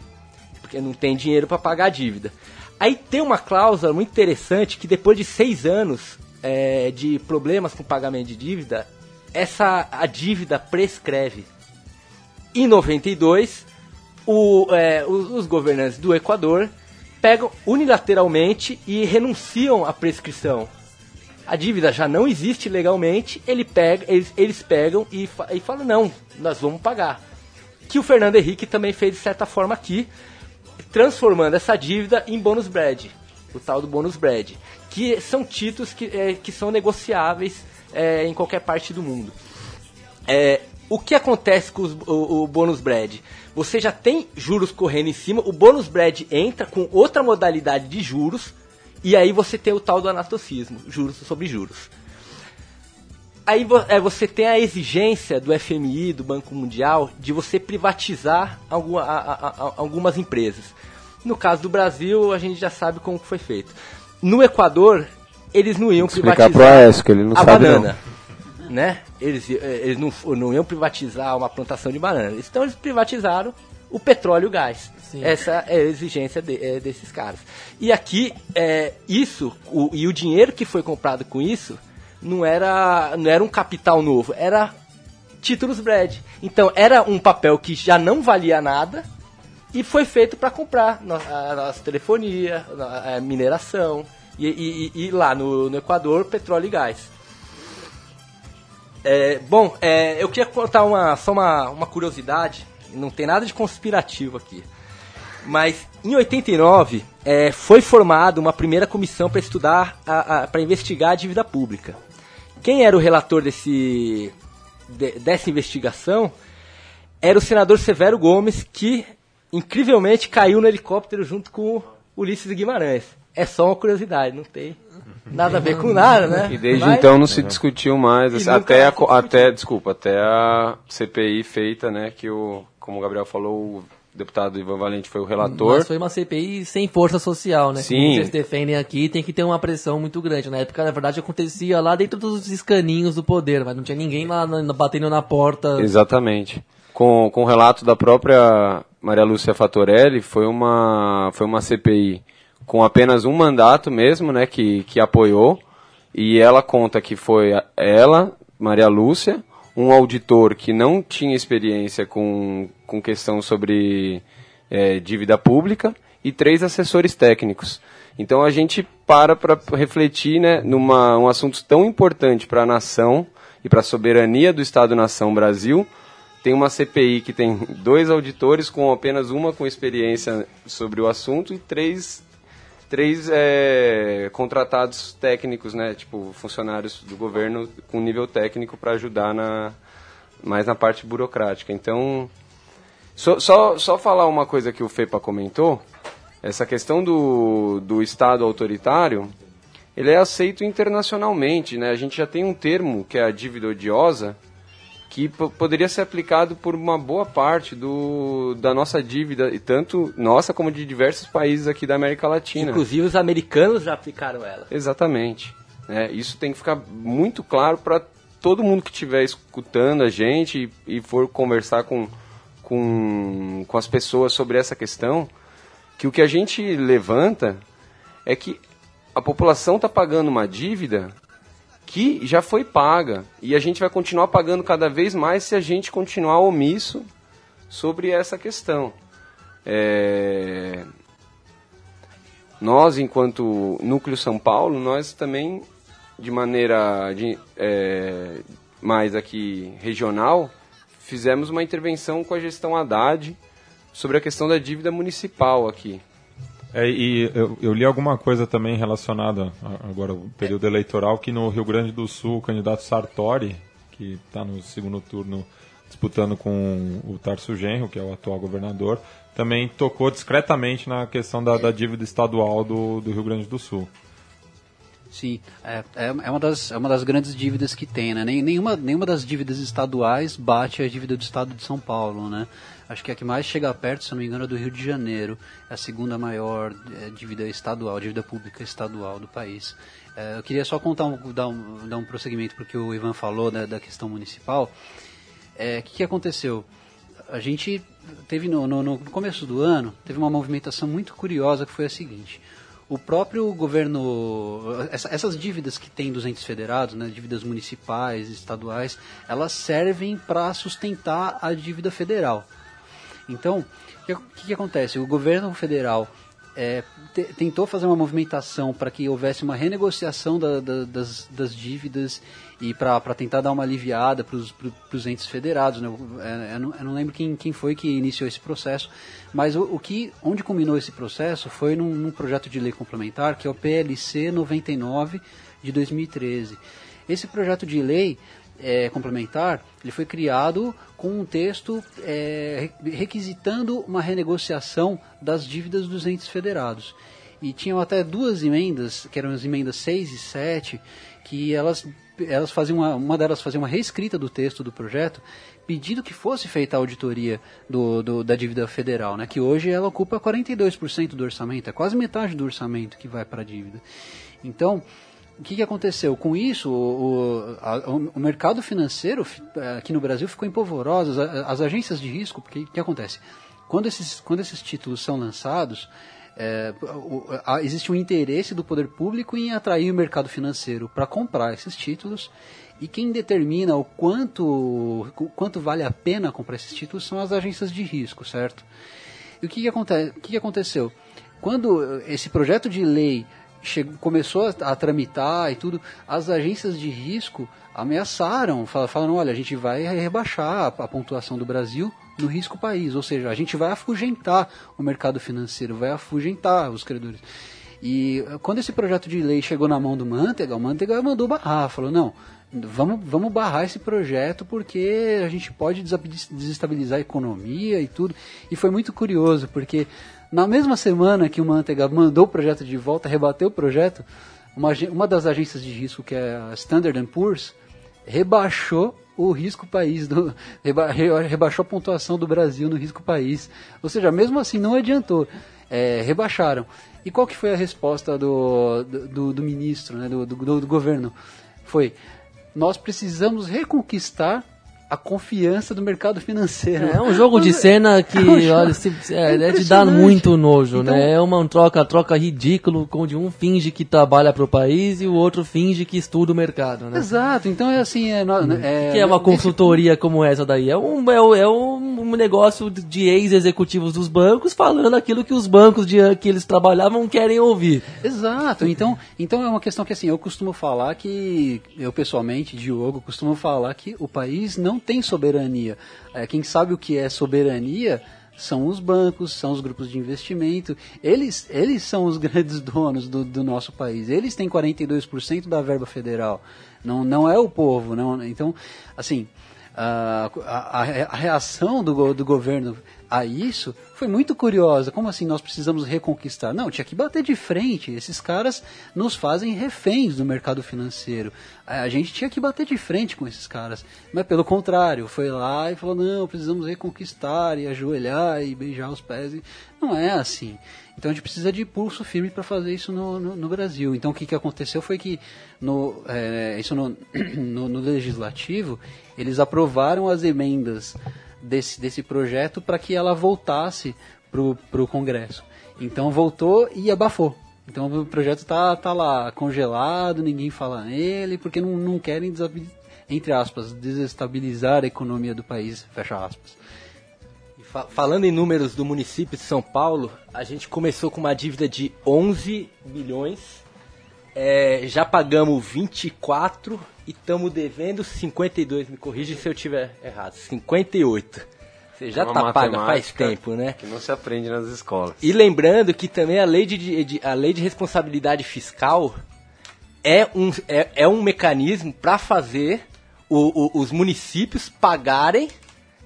porque não tem dinheiro para pagar a dívida. Aí tem uma cláusula muito interessante que depois de seis anos é, de problemas com pagamento de dívida, essa a dívida prescreve. Em 92, o, é, os, os governantes do Equador pegam unilateralmente e renunciam à prescrição. A dívida já não existe legalmente, ele pega, eles, eles pegam e, fa- e falam, não, nós vamos pagar. Que o Fernando Henrique também fez de certa forma aqui, transformando essa dívida em bônus bread, o tal do bônus bread, que são títulos que, é, que são negociáveis é, em qualquer parte do mundo. É, o que acontece com os- o, o bônus bread? Você já tem juros correndo em cima, o bônus bread entra com outra modalidade de juros, e aí você tem o tal do anatocismo, juros sobre juros. Aí é, você tem a exigência do FMI, do Banco Mundial, de você privatizar alguma- a- a- a- algumas empresas. No caso do Brasil, a gente já sabe como que foi feito. No Equador, eles não iam Explicar privatizar pro Aécio, que ele não a sabe, banana. Né? Eles, eh, eles não, não iam privatizar uma plantação de banana. Então eles privatizaram o petróleo e o gás. Sim. Essa é a exigência de- eh, desses caras. E aqui, é, isso, o- e o dinheiro que foi comprado com isso, não era, não era um capital novo, era títulos Brad. Então era um papel que já não valia nada e foi feito para comprar a nossa telefonia, a mineração e, e- e- e lá no, no Equador petróleo e gás. É, bom, é, eu queria contar uma, só uma, uma curiosidade, não tem nada de conspirativo aqui. Mas em 89 é, foi formada uma primeira comissão para estudar, para investigar a dívida pública. Quem era o relator desse, de- dessa investigação era o senador Severo Gomes, que incrivelmente caiu no helicóptero junto com Ulisses Guimarães. É só uma curiosidade, não tem nada a ver com nada, né? E desde Mas- então não se discutiu mais, assim, até, a, até, desculpa, até a CPI feita, né, que o, como o Gabriel falou, o deputado Ivan Valente foi o relator. Mas foi uma CPI sem força social, né? Sim. Como vocês defendem aqui, tem que ter uma pressão muito grande. Na época, na verdade, acontecia lá dentro dos escaninhos do poder, mas não tinha ninguém lá batendo na porta. Exatamente. Com, com o relato da própria Maria Lúcia Fatorelli, foi uma, foi uma CPI com apenas um mandato mesmo, né, que, que apoiou, e ela conta que foi ela, Maria Lúcia, um auditor que não tinha experiência com, com questão sobre eh, dívida pública e três assessores técnicos. Então a gente para para refletir né, numa um assunto tão importante para a nação e para a soberania do Estado-nação Brasil. Tem uma CPI que tem dois auditores com apenas uma com experiência sobre o assunto e três três é, contratados técnicos, né, tipo funcionários do governo com nível técnico para ajudar na mais na parte burocrática. Então, só, só, falar uma coisa que o FEPA comentou, essa questão do, do Estado autoritário, ele é aceito internacionalmente, né? A gente já tem um termo que é a dívida odiosa, que po- poderia ser aplicado por uma boa parte do, da nossa dívida, e tanto nossa como de diversos países aqui da América Latina. Inclusive os americanos já aplicaram ela. Exatamente. né? isso tem que ficar muito claro para todo mundo que estiver escutando a gente e, e for conversar com, com, com as pessoas sobre essa questão, que o que a gente levanta é que a população está pagando uma dívida que já foi paga e a gente vai continuar pagando cada vez mais se a gente continuar omisso sobre essa questão. É, nós, enquanto Núcleo São Paulo, nós também, de maneira de, é, mais aqui regional, fizemos uma intervenção com a gestão Haddad sobre a questão da dívida municipal aqui. É, e eu, eu li alguma coisa também relacionada a- agora ao período eleitoral que no Rio Grande do Sul o candidato Sartori, que está no segundo turno disputando com o Tarso Genro, que é o atual governador, também tocou discretamente na questão da, da dívida estadual do, do Rio Grande do Sul. Sim, é, é, é uma das, é uma das grandes dívidas que tem, né? Nenhuma, nenhuma das dívidas estaduais bate a dívida do estado de São Paulo, né? Acho que a que mais chega perto, se não me engano, é do Rio de Janeiro. É a segunda maior é, dívida estadual, dívida pública estadual do país. É, eu queria só contar um, dar, um, dar um prosseguimento porque o Ivan falou né, da questão municipal. É, O que, que aconteceu? A gente teve no, no, no começo do ano, teve uma movimentação muito curiosa que foi a seguinte. O próprio governo, essa- essas dívidas que tem dos entes federados, né, dívidas municipais, estaduais, elas servem para sustentar a dívida federal. Então, o que, que que acontece? O governo federal é, te- tentou fazer uma movimentação para que houvesse uma renegociação da- da- das, das dívidas e para tentar dar uma aliviada para os entes federados. Né? Eu, é, eu não, eu não lembro quem, quem foi que iniciou esse processo, mas o, o que, onde culminou esse processo foi num, num projeto de lei complementar, que é o PLC 99 de 2013. Esse projeto de lei é, complementar, ele foi criado com um texto é, re- requisitando uma renegociação das dívidas dos entes federados. E tinham até duas emendas, que eram as emendas 6 e 7, que elas, elas faziam uma, uma delas fazia uma reescrita do texto do projeto, pedindo que fosse feita a auditoria do, do- da dívida federal, né, que hoje ela ocupa 42% do orçamento, é quase metade do orçamento que vai para a dívida. Então, o que, que aconteceu? Com isso, o, a, o mercado financeiro aqui no Brasil ficou empolvoroso, as, as agências de risco, porque o que acontece? Quando esses, quando esses títulos são lançados, é, o, a, existe um interesse do poder público em atrair o mercado financeiro para comprar esses títulos e quem determina o quanto, o quanto vale a pena comprar esses títulos são as agências de risco, certo? E o que, que, aconte, o que, que aconteceu? Quando esse projeto de lei chegou, começou a, a, tramitar e tudo, as agências de risco ameaçaram, falaram, olha, a gente vai rebaixar a, a pontuação do Brasil no risco país, ou seja, a gente vai afugentar o mercado financeiro, vai afugentar os credores. E quando esse projeto de lei chegou na mão do Mantega, o Mantega mandou barrar, falou, não, vamos, vamos barrar esse projeto porque a gente pode desestabilizar a economia e tudo. E foi muito curioso, porque na mesma semana que o Manteiga mandou o projeto de volta, rebateu o projeto, uma, uma das agências de risco, que é a Standard Poor's, rebaixou o risco país, do, reba, rebaixou a pontuação do Brasil no risco país. Ou seja, mesmo assim não adiantou, é, rebaixaram. E qual que foi a resposta do, do, do ministro, né, do, do, do governo? Foi, nós precisamos reconquistar a confiança do mercado financeiro. É um jogo de cena que, é olha, se, é, é de dar muito nojo, então, né? É uma troca, troca ridículo, onde um finge que trabalha para o país e o outro finge que estuda o mercado, né? Exato, então é assim... É, é, que é uma consultoria esse... como essa daí? É um, é, é um negócio de ex-executivos dos bancos falando aquilo que os bancos de, que eles trabalhavam querem ouvir. Exato, então, então é uma questão que assim, eu costumo falar que, eu pessoalmente, Diogo, costumo falar que o país não não tem soberania. É, quem sabe o que é soberania são os bancos, são os grupos de investimento. Eles, eles são os grandes donos do, do nosso país. Eles têm 42% da verba federal. Não, não é o povo. Não, então, assim, a, a, a reação do, do governo a isso foi muito curiosa. Como assim nós precisamos reconquistar? Não, tinha que bater de frente. Esses caras nos fazem reféns do mercado financeiro. A gente tinha que bater de frente com esses caras. Mas pelo contrário, foi lá e falou: não, precisamos reconquistar e ajoelhar e beijar os pés. Não é assim. Então a gente precisa de pulso firme para fazer isso no, no, no, Brasil. Então o que, que aconteceu foi que no, é, isso no, no, no legislativo eles aprovaram as emendas desse, desse projeto para que ela voltasse para o Congresso. Então voltou e abafou. Então o projeto está tá lá congelado, ninguém fala nele, porque não, não querem, entre aspas, desestabilizar a economia do país, fecha aspas. Falando em números do município de São Paulo, a gente começou com uma dívida de 11 bilhões, é, já pagamos 24 e estamos devendo 52, me corrija se eu tiver errado, 58. Você já está paga faz tempo, né? Que não se aprende nas escolas. E lembrando que também a lei de, de a lei de responsabilidade fiscal é um, é, é um mecanismo para fazer o, o, os municípios pagarem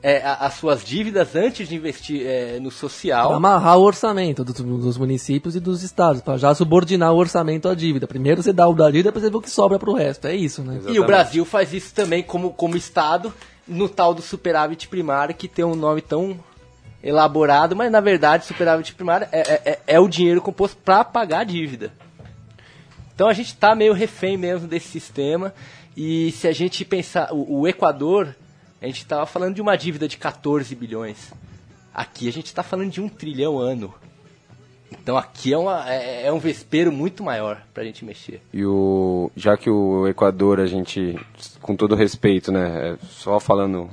é, as suas dívidas antes de investir é, no social. Pra amarrar o orçamento dos, dos municípios e dos estados, para já subordinar o orçamento à dívida. Primeiro você dá o da dívida, depois você vê o que sobra para o resto. É isso, né? Exatamente. E o Brasil faz isso também como, como estado no tal do superávit primário, que tem um nome tão elaborado, mas na verdade superávit primário é, é, é, é o dinheiro composto para pagar a dívida. Então a gente está meio refém mesmo desse sistema. E se a gente pensar, o, o Equador a gente estava falando de uma dívida de 14 bilhões. Aqui a gente está falando de um trilhão ano. Então aqui é, uma, é, é um vespeiro muito maior para a gente mexer. E o, já que o Equador, a gente, com todo respeito, né, é só falando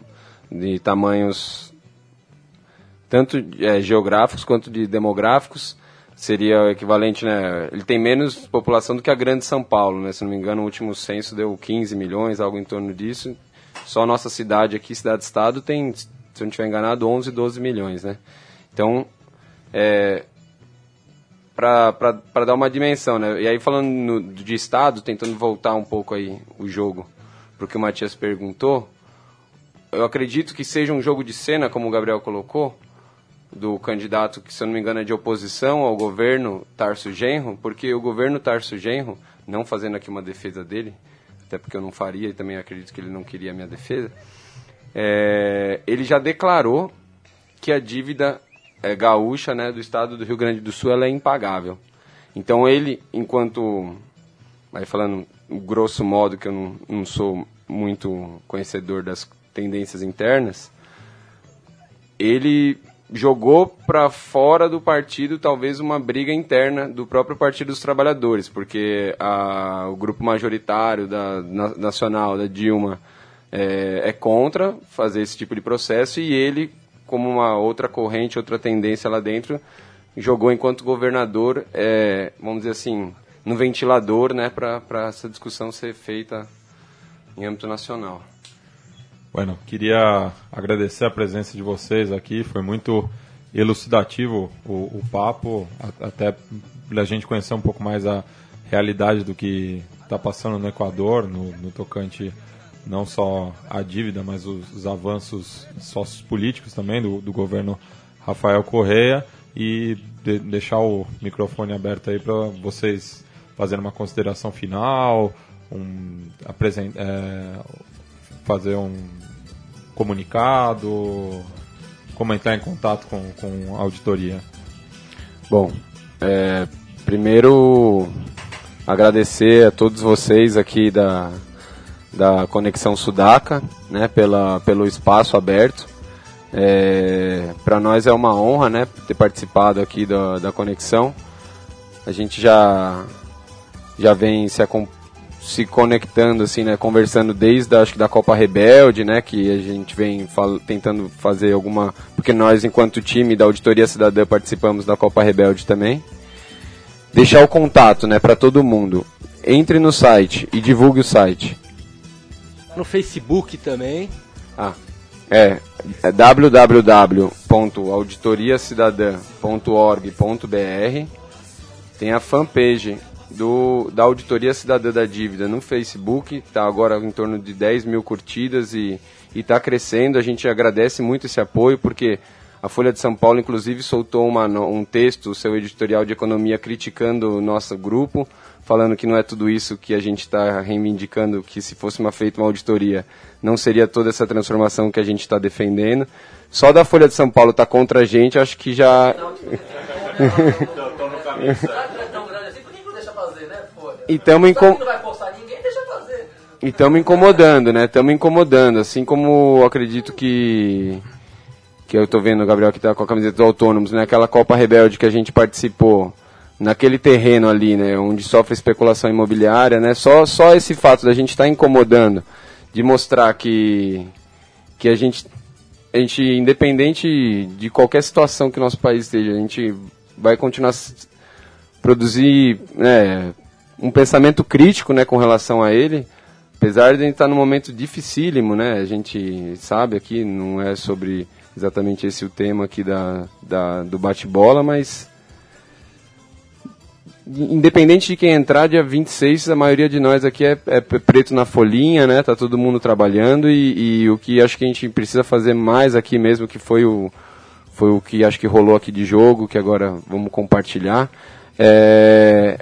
de tamanhos tanto é, geográficos quanto de demográficos, seria o equivalente, né, ele tem menos população do que a grande São Paulo, né, se não me engano o último censo deu 15 milhões, algo em torno disso, só a nossa cidade aqui, cidade-estado, tem, se não estiver enganado, 11, 12 milhões, né? Então, é, para dar uma dimensão, né? E aí falando no, de estado, tentando voltar um pouco aí o jogo para o que o Matias perguntou, eu acredito que seja um jogo de cena, como o Gabriel colocou, do candidato que, se eu não me engano, é de oposição ao governo Tarso Genro, porque o governo Tarso Genro, não fazendo aqui uma defesa dele, até porque eu não faria e também acredito que ele não queria a minha defesa, é, ele já declarou que a dívida é, gaúcha né, do estado do Rio Grande do Sul ela é impagável. Então ele, enquanto aí falando grosso modo, que eu não, não sou muito conhecedor das tendências internas, ele jogou para fora do partido talvez uma briga interna do próprio Partido dos Trabalhadores, porque a, o grupo majoritário da na, nacional da Dilma é, é, contra fazer esse tipo de processo e ele, como uma outra corrente, outra tendência lá dentro, jogou enquanto governador, é, vamos dizer assim, no ventilador, né, para essa discussão ser feita em âmbito nacional. Bueno, queria agradecer a presença de vocês aqui, foi muito elucidativo o, o papo, até para a gente conhecer um pouco mais a realidade do que está passando no Equador, no, no, tocante não só à dívida, mas os, os avanços sociopolíticos também do, do, governo Rafael Correia e de, deixar o microfone aberto aí para vocês fazerem uma consideração final, um, é, fazer um comunicado, como entrar em contato com, com a auditoria? Bom, é, primeiro agradecer a todos vocês aqui da, da Conexão Sudaca, né, pela, pelo espaço aberto. É, Para nós é uma honra né, ter participado aqui da, da Conexão. A gente já, já vem se, se conectando, assim, né, conversando desde, acho que da Copa Rebelde, né, que a gente vem fal tentando fazer alguma, porque nós, enquanto time da Auditoria Cidadã, participamos da Copa Rebelde também. Deixar o contato, né, para todo mundo. Entre no site e divulgue o site. No Facebook também. Ah, é, é www.auditoriacidadã.org.br. Tem a fanpage do, da Auditoria Cidadã da Dívida no Facebook, está agora em torno de 10 mil curtidas e está crescendo. A gente agradece muito esse apoio, porque a Folha de São Paulo, inclusive, soltou uma, um texto, seu editorial de economia, criticando o nosso grupo, falando que não é tudo isso que a gente está reivindicando, que se fosse uma feita uma auditoria, não seria toda essa transformação que a gente está defendendo. Só da Folha de São Paulo está contra a gente, acho que já. E estamos incom... E estamos incomodando, né? Estamos incomodando, assim como acredito que que eu estou vendo o Gabriel que está com a camiseta dos autônomos, né? Aquela Copa Rebelde que a gente participou naquele terreno ali, né? Onde sofre especulação imobiliária, né? Só só esse fato da gente estar tá incomodando, de mostrar que que a gente a gente independente de qualquer situação que nosso país esteja, a gente vai continuar produzir, né, um pensamento crítico né, com relação a ele, apesar de a estar num momento dificílimo, né? A gente sabe aqui, não é sobre exatamente esse o tema aqui da, da do bate-bola, mas independente de quem entrar, dia 26, a maioria de nós aqui é, é preto na folhinha, né? Tá todo mundo trabalhando e, e, o que acho que a gente precisa fazer mais aqui mesmo, que foi o, foi o que acho que rolou aqui de jogo, que agora vamos compartilhar, é,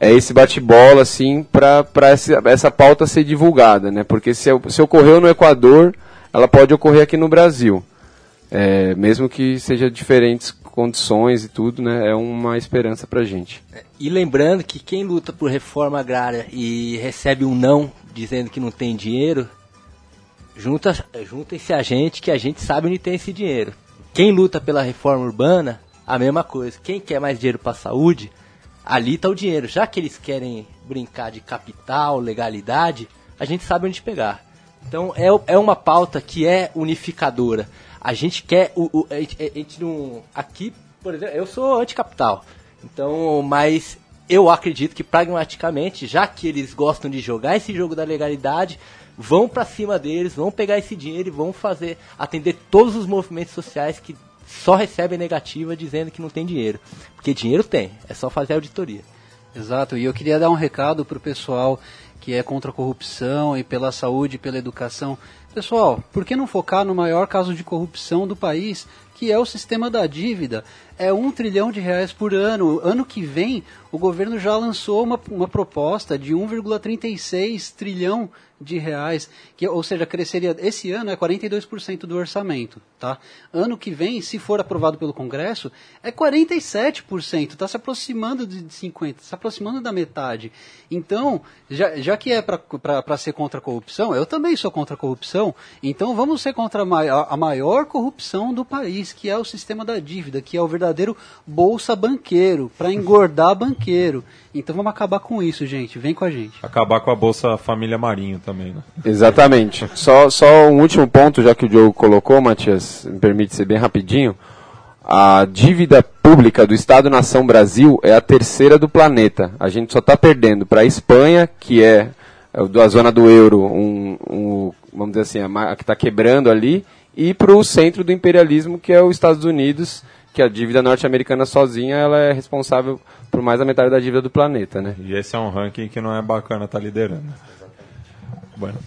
é esse bate-bola, assim, para essa, essa pauta ser divulgada, né? Porque se, se ocorreu no Equador, ela pode ocorrer aqui no Brasil. É, mesmo que seja diferentes condições e tudo, né? É uma esperança para gente. E lembrando que quem luta por reforma agrária e recebe um não dizendo que não tem dinheiro, junta, juntem-se a gente que a gente sabe onde tem esse dinheiro. Quem luta pela reforma urbana, a mesma coisa. Quem quer mais dinheiro para a saúde, ali está o dinheiro. Já que eles querem brincar de capital, legalidade, a gente sabe onde pegar. Então é, é uma pauta que é unificadora. A gente quer o, o a, gente, a gente não aqui, por exemplo, eu sou anticapital. Então, mas eu acredito que pragmaticamente, já que eles gostam de jogar esse jogo da legalidade, vão para cima deles, vão pegar esse dinheiro e vão fazer atender todos os movimentos sociais que só recebe negativa dizendo que não tem dinheiro. Porque dinheiro tem, é só fazer auditoria. Exato, e eu queria dar um recado para o pessoal que é contra a corrupção e pela saúde e pela educação. Pessoal, por que não focar no maior caso de corrupção do país, que é o sistema da dívida. É um trilhão de reais por ano. Ano que vem, o governo já lançou uma, uma proposta de 1,36 trilhão de reais, que, ou seja, cresceria esse ano é 42% do orçamento, tá? Ano que vem, se for aprovado pelo Congresso, é 47%, está se aproximando de 50, se aproximando da metade. Então, já, já que é para ser contra a corrupção, eu também sou contra a corrupção, então vamos ser contra a maior, a maior corrupção do país, que é o sistema da dívida, que é o verdadeiro bolsa banqueiro, para engordar banqueiro. Então vamos acabar com isso, gente. Vem com a gente. Acabar com a Bolsa Família Marinho também, né? Exatamente. só, só um último ponto, já que o Diogo colocou, Matias, me permite ser bem rapidinho. A dívida pública do Estado-nação Brasil é a terceira do planeta. A gente só está perdendo para a Espanha, que é, é da zona do euro, um, um vamos dizer assim, a, que está quebrando ali, e para o centro do imperialismo, que é os Estados Unidos, que a dívida norte-americana sozinha ela é responsável por mais da metade da dívida do planeta, né? E esse é um ranking que não é bacana estar tá liderando. Bueno,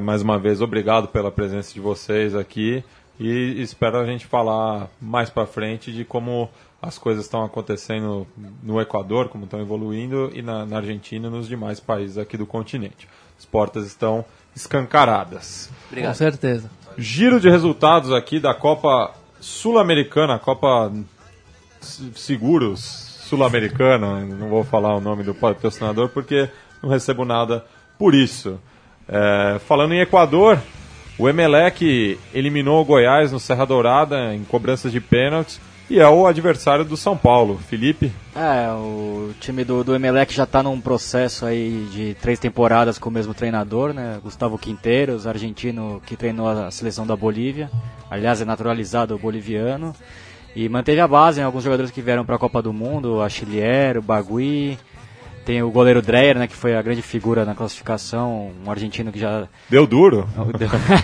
mais uma vez, obrigado pela presença de vocês aqui e espero a gente falar mais para frente de como as coisas estão acontecendo no Equador, como estão evoluindo e na, na Argentina e nos demais países aqui do continente. As portas estão escancaradas. Obrigado. Com certeza. Giro de resultados aqui da Copa Sul-Americana, Copa Seguros Sul-Americana, não vou falar o nome do patrocinador porque não recebo nada por isso. É, falando em Equador, o Emelec eliminou o Goiás no Serra Dourada em cobranças de pênaltis e é o adversário do São Paulo. Felipe? É, o time do, do Emelec já está num processo aí de três temporadas com o mesmo treinador, né? Gustavo Quinteiros, argentino que treinou a seleção da Bolívia. Aliás, é naturalizado boliviano. E manteve a base, né? alguns jogadores que vieram para a Copa do Mundo, a Chilier, o Bagui, tem o goleiro Dreyer, né, que foi a grande figura na classificação, um argentino que já... Deu duro?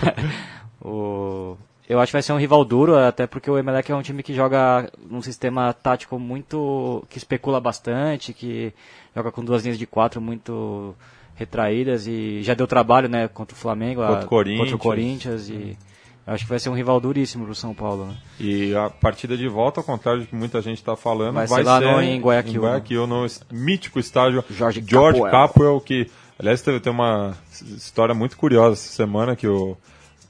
o... Eu acho que vai ser um rival duro, até porque o Emelec é um time que joga num sistema tático muito. que especula bastante, que joga com duas linhas de quatro muito retraídas e já deu trabalho né, contra o Flamengo, contra, a, Corinthians. contra o Corinthians. E acho que vai ser um rival duríssimo pro São Paulo. Né? E a partida de volta, ao contrário do que muita gente está falando, vai, vai ser lá ser no, em Guayaquil. Em Guayaquil, no mítico estádio George, George Capwell. Capwell, que aliás teve, tem uma história muito curiosa essa semana que o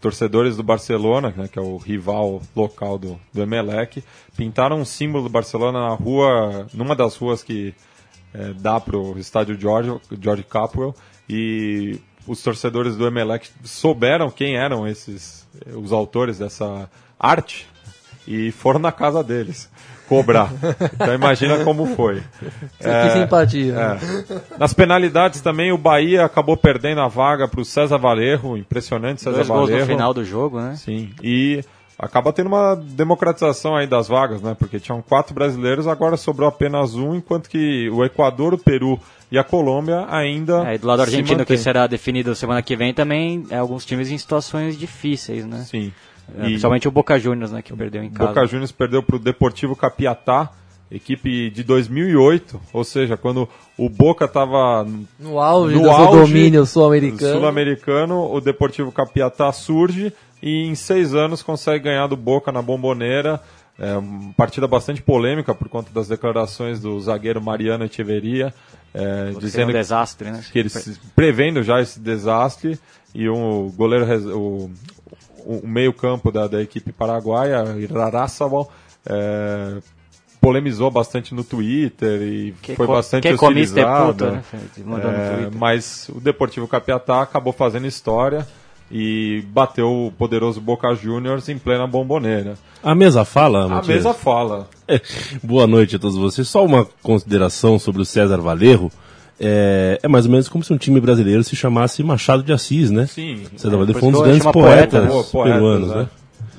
torcedores do Barcelona, né, que é o rival local do, do Emelec, pintaram um símbolo do Barcelona na rua, numa das ruas que é, dá para o estádio George, George Capwell, e os torcedores do Emelec souberam quem eram esses os autores dessa arte e foram na casa deles cobrar. Então imagina como foi. É, que simpatia. É. Nas penalidades também o Bahia acabou perdendo a vaga para o César Valerro, impressionante César Dois Valerro. gols no final do jogo, né? Sim. E acaba tendo uma democratização aí das vagas, né? Porque tinham quatro brasileiros, agora sobrou apenas um, enquanto que o Equador, o Peru e a Colômbia ainda. É, e do lado argentino, mantém. que será definido semana que vem, também é alguns times em situações difíceis, né? Sim. É, E Principalmente o Boca Juniors, né, que perdeu em casa. Boca Juniors perdeu para o Deportivo Capiatá, equipe de 2008, ou seja, quando o Boca estava No auge No do auge domínio sul-americano. sul-americano, o Deportivo Capiatá surge e em seis anos consegue ganhar do Boca na Bomboneira. É uma partida bastante polêmica por conta das declarações do zagueiro Mariano Echeverria, é, Seria dizendo um que desastre, né? que eles prevendo já esse desastre e o goleiro o, o meio campo da, da equipe paraguaia Irarrázaval é, polemizou bastante no Twitter e Que foi co- bastante que comista é hostilizado puta, né, Fred? Mandou no É, mas o Deportivo Capiatá acabou fazendo história e bateu o poderoso Boca Juniors em plena bomboneira. A mesa fala, A Matias? mesa fala. Boa noite a todos vocês. Só uma consideração sobre o César Valerro. É, é mais ou menos como se um time brasileiro se chamasse Machado de Assis, né? Sim. César Valerro por foi um dos grandes poetas, poeta, né? Pô, poetas, peruanos, né? né?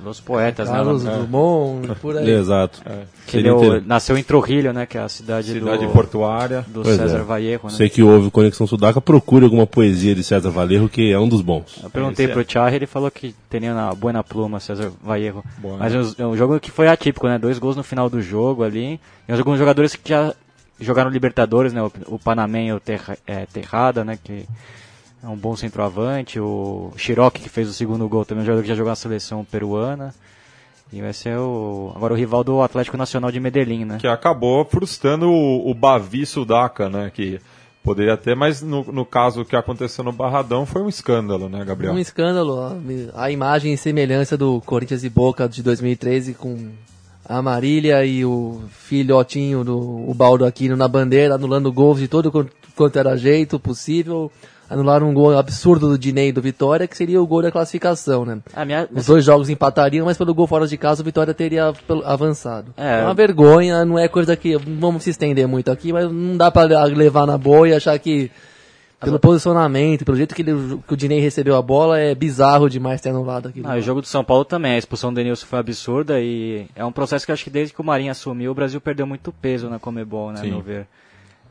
Os poetas, Carlos né? Drummond, por aí. Exato. Que ele é nasceu em Trujillo, né? Que é a cidade, Cidade do, portuária. do Pois César é. Vallejo, né? Sei que houve Conexão Sudaca, procure alguma poesia de César Valerro, que é um dos bons. Eu perguntei é. pro Charlie, ele falou que teria na buena pluma César Vallejo. Boa, Mas né? é um- é um jogo que foi atípico, né? Dois gols no final do jogo ali. E alguns jogadores que já jogaram Libertadores, né? O, o Panamém e o Terra, é, Terrada, né? Que é um bom centroavante. O Xiroque, que fez o segundo gol, também é um jogador que já jogou na seleção peruana. E vai ser o, agora o rival do Atlético Nacional de Medellín, né? Que acabou frustrando o, o Bavi Sudaca, né? Que poderia ter, mas no, no caso que aconteceu no Barradão foi um escândalo, né, Gabriel? Um escândalo. A, a imagem e semelhança do Corinthians e Boca de 2013 com a Marília e o filhotinho do o Baldo Aquino na bandeira, anulando gols de todo quanto era jeito possível. Anularam um gol absurdo do Dinei do Vitória, que seria o gol da classificação, né? Minha- Os dois jogos empatariam, mas pelo gol fora de casa o Vitória teria avançado. É. É uma vergonha, não é coisa que. Vamos se estender muito aqui, mas não dá pra levar na boa e achar que. Pelo posicionamento, pelo jeito que, ele- que o Dinei recebeu a bola, é bizarro demais ter anulado aquilo. Ah, o jogo do São Paulo também, a expulsão do Denilson foi absurda e é um processo que eu acho que desde que o Marinho assumiu, o Brasil perdeu muito peso na Comebol, né, Sim. a meu ver.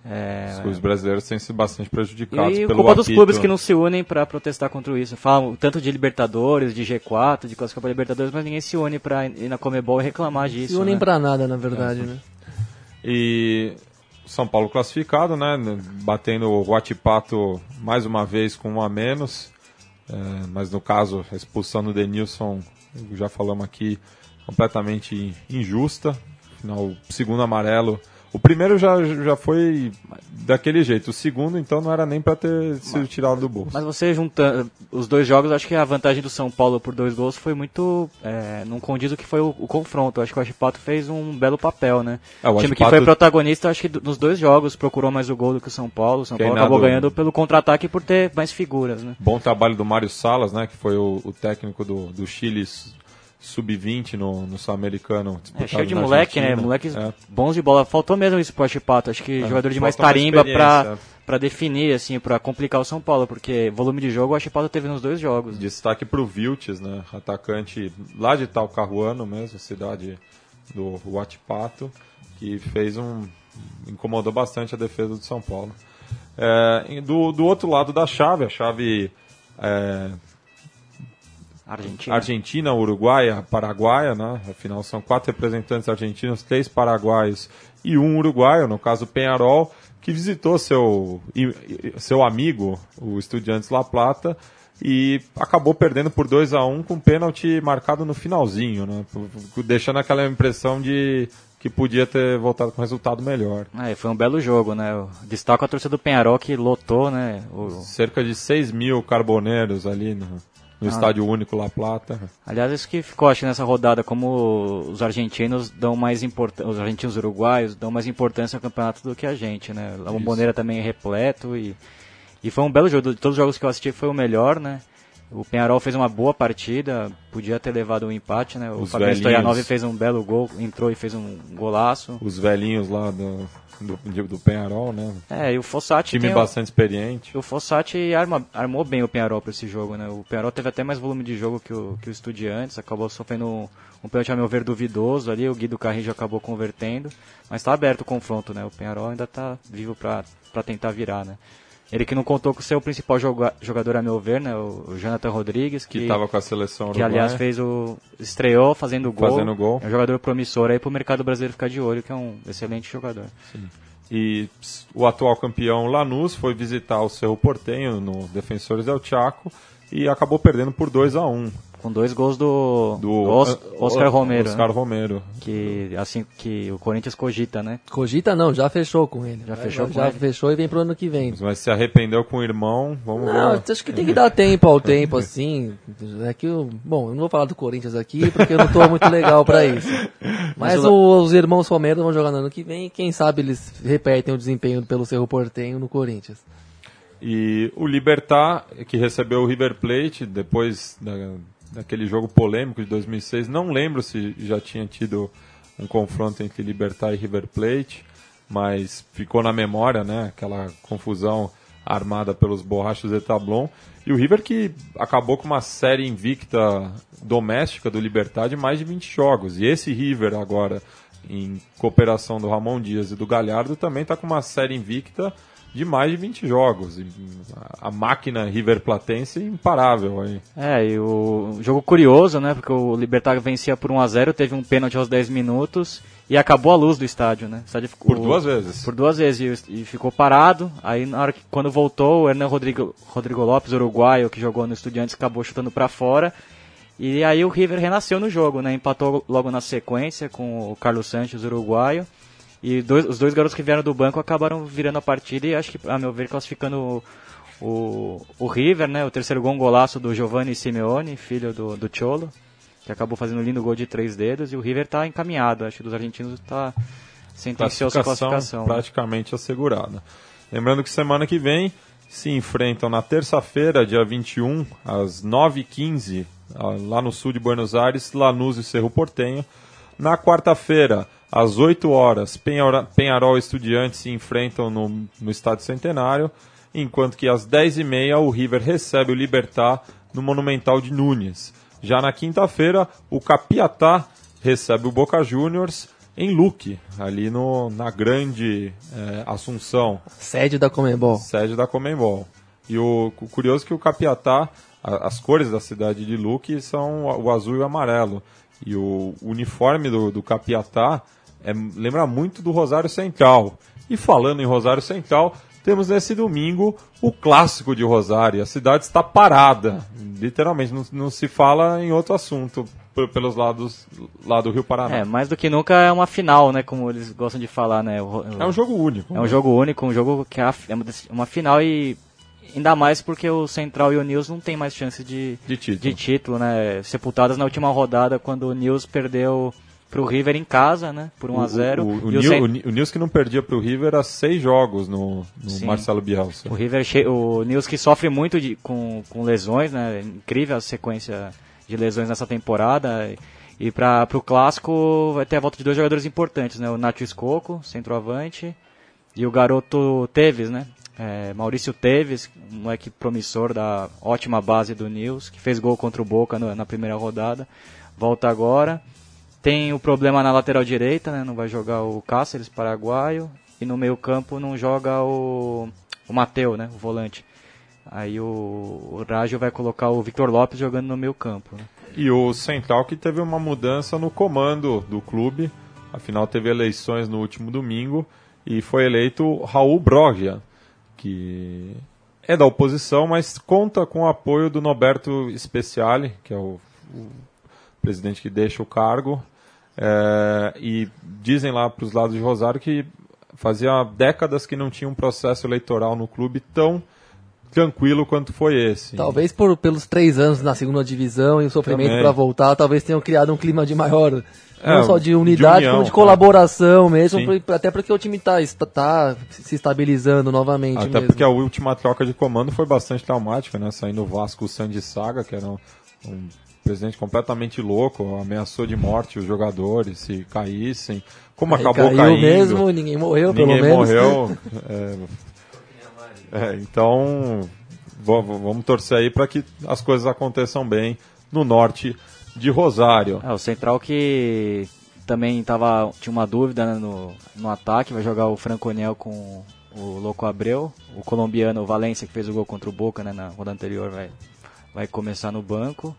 É, Os brasileiros têm sido bastante prejudicados e pelo culpa dos apito. clubes que não se unem pra protestar contra isso. Falam tanto de Libertadores, de G4, de classificação pra Libertadores, mas ninguém se une pra ir na Comebol e reclamar disso. Se unem né? pra nada, na verdade, né? E São Paulo classificado, né? Batendo o Guatipato mais uma vez com um a menos. É, mas no caso, a expulsão do Denilson, já falamos aqui, completamente injusta. Afinal, o segundo amarelo. O primeiro já, já foi daquele jeito. O segundo, então, não era nem para ter sido tirado do bolso. Mas você juntando os dois jogos, acho que a vantagem do São Paulo por dois gols foi muito. É, não condiz o que foi o, o confronto. Acho que o Achipato fez um belo papel, né? É, o o time que Achipato- foi protagonista, acho que nos dois jogos procurou mais o gol do que o São Paulo. O São Paulo acabou ganhando pelo contra-ataque e por ter mais figuras, né? Bom trabalho do Mário Salas, né? Que foi o, o técnico do, do Chile sub-20 no, no Sul-Americano. É cheio de moleque, né? Argentina. Moleques É. bons de bola. Faltou mesmo isso pro Achipato. Acho que É, jogador de mais tarimba pra, pra definir, assim, pra complicar o São Paulo. Porque volume de jogo o Achipato teve nos dois jogos. Destaque pro Vilches, né? Atacante lá de Talcahuano mesmo, cidade do Huatipato, que fez um. incomodou bastante a defesa do São Paulo. É, do, do outro lado da chave, a chave é, Argentina. Argentina, Uruguaia, Paraguaia, né? Afinal, são quatro representantes argentinos, três paraguaios e um uruguaio, no caso Penharol, que visitou seu, seu amigo, o Estudiantes La Plata, e acabou perdendo por 2 a 1 com pênalti marcado no finalzinho, né? Deixando aquela impressão de que podia ter voltado com resultado melhor. É, foi um belo jogo, né? Eu destaco a torcida do Penharol que lotou, né? O, Cerca de 6 mil carboneiros ali no, no Estádio Único La Plata. Aliás, isso que ficou, acho, nessa rodada, como os argentinos dão mais importância, os argentinos uruguaios dão mais importância ao campeonato do que a gente, né? A Bomboneira também é repleto e, e foi um belo jogo. De todos os jogos que eu assisti foi o melhor, né? O Penharol fez uma boa partida, podia ter levado um empate, né? O Fabiano. Stoyanov fez um belo gol, entrou e fez um golaço. Os velhinhos lá do, do, do Penharol, né? É, e o Fossati Time tem o- bastante experiente. O Fossati arma- armou bem o Penharol para esse jogo, né? O Penharol teve até mais volume de jogo que o, que o Estudiantes, acabou sofrendo um, um pênalti, a meu ver, duvidoso ali, o Guido Carrillo acabou convertendo, mas está aberto o confronto, né? O Penharol ainda está vivo para tentar virar, né? Ele que não contou com o seu principal joga- jogador, a meu ver, né? O, Jonathan Rodrigues, Que estava com a seleção que aliás fez o... estreou fazendo gol. Fazendo gol. É um jogador promissor aí para o mercado brasileiro ficar de olho, que é um excelente jogador. E ps, o atual campeão Lanús foi visitar o Cerro Portenho no Defensores del Chaco e acabou perdendo por 2 a 1 Com dois gols do, do Os- O- Oscar Romero. Oscar né? Romero. Que assim que o Corinthians cogita, né? Cogita não, já fechou com ele. Já fechou com já ele? fechou e vem pro ano que vem. Mas se arrependeu com o irmão, vamos Não, ver. acho que tem que dar tempo ao tempo, assim. É que eu, bom, eu não vou falar do Corinthians aqui porque eu não tô muito legal pra isso. Mas Mas o- os irmãos Romero vão jogar no ano que vem e quem sabe eles repetem o desempenho pelo Cerro Portenho no Corinthians. E o Libertar, que recebeu o River Plate depois da, daquele jogo polêmico de 2006, não lembro se já tinha tido um confronto entre Libertar e River Plate, mas ficou na memória, né, aquela confusão armada pelos borrachos de Tablon. E o River que acabou com uma série invicta doméstica do Libertar de mais de 20 jogos. E esse River agora, em cooperação do Ramon Dias e do Galhardo, também está com uma série invicta de mais de 20 jogos. A máquina River Platense é imparável aí. É, e o jogo curioso, né? Porque o Libertar vencia por 1 a 0 teve um pênalti aos 10 minutos e acabou a luz do estádio, né? O estádio ficou, Por duas vezes. Por duas vezes e, e ficou parado. Aí na hora que quando voltou, o Hernan Rodrigo, Rodrigo Lopes, uruguaio, que jogou no Estudiantes, acabou chutando pra fora. E aí o River renasceu no jogo, né? Empatou logo na sequência com o Carlos Sanches, uruguaio. E dois, os dois garotos que vieram do banco acabaram virando a partida e acho que, a meu ver, classificando o, o, o River, né? O terceiro gol, um golaço do Giovanni Simeone, filho do, do Cholo, que acabou fazendo um lindo gol de três dedos. E o River está encaminhado, acho que dos argentinos está sentencioso a classificação. né? praticamente assegurada. Lembrando que semana que vem se enfrentam na terça-feira, dia 21, às 9h15, ah, lá no sul de Buenos Aires, Lanús e Cerro Portenho. Na quarta-feira, às 8 horas, Penharol e Estudiantes se enfrentam no, no Estádio Centenário, enquanto que às 10h30 o River recebe o Libertar no Monumental de Nunes. Já na quinta-feira, o Capiatá recebe o Boca Juniors em Luque, ali no, na grande eh, Assunção, Sede da Comembol. sede da Comembol. E o, o curioso é que o Capiatá, a- as cores da cidade de Luque são o azul e o amarelo. E o uniforme do, do Capiatá é, lembra muito do Rosário Central. E falando em Rosário Central, temos nesse domingo o clássico de Rosário. A cidade está parada, literalmente, não, não se fala em outro assunto pelos lados lá do Rio Paraná. É, mais do que nunca é uma final, né? Como eles gostam de falar, né? O- É um jogo único. É um jogo único, um jogo que é a- é uma final e ainda mais porque o Central e o News não tem mais chance de, De título. de título, né? Sepultadas na última rodada quando o News perdeu pro River em casa, né? Por 1 a 0 O, o, o, e o, Nil- Nils que não perdia para o River há seis jogos no, no. Marcelo Bielsa. o River, che- o News que sofre muito de- com, com lesões, né? Incrível a sequência de lesões nessa temporada. E para o clássico vai ter a volta de dois jogadores importantes, né? O Nacho Escoco, centroavante, e o garoto Teves, né? É, Maurício Teves, um moleque promissor da ótima base do News, que fez gol contra o Boca no- na primeira rodada, volta agora. Tem o problema na lateral direita, né? Não vai jogar o Cáceres, paraguaio, e no meio campo não joga o, o Mateu, né? O volante. Aí o, o Rágio vai colocar o Victor Lopes jogando no meio campo. Né? E o Central que teve uma mudança no comando do clube, afinal teve eleições no último domingo e foi eleito Raul Brogia, que é da oposição, mas conta com o apoio do Noberto Speciale, que é o, o presidente que deixa o cargo. É, e dizem lá para os lados de Rosário que fazia décadas que não tinha um processo eleitoral no clube tão tranquilo quanto foi esse. Talvez por, pelos três anos na segunda divisão e o sofrimento para voltar, talvez tenham criado um clima de maior. É, não só de de unidade, união, como de é. colaboração mesmo, Sim. por- até porque o time está tá se estabilizando novamente Até mesmo. porque a última troca de comando foi bastante traumática, né? Saindo o Vasco o Sandy Saga, que era um, um presidente completamente louco, ameaçou de morte os jogadores se caíssem. Como Aí acabou caiu caindo. mesmo, ninguém morreu, ninguém pelo menos. morreu. é, é, então, vamos torcer aí para que as coisas aconteçam bem no norte de Rosário. É, o Central que também tava, tinha uma dúvida né, no, no ataque, vai jogar o Franconel com o Louco Abreu, o colombiano o Valência que fez o gol contra o Boca né, na rodada anterior vai, vai começar no banco.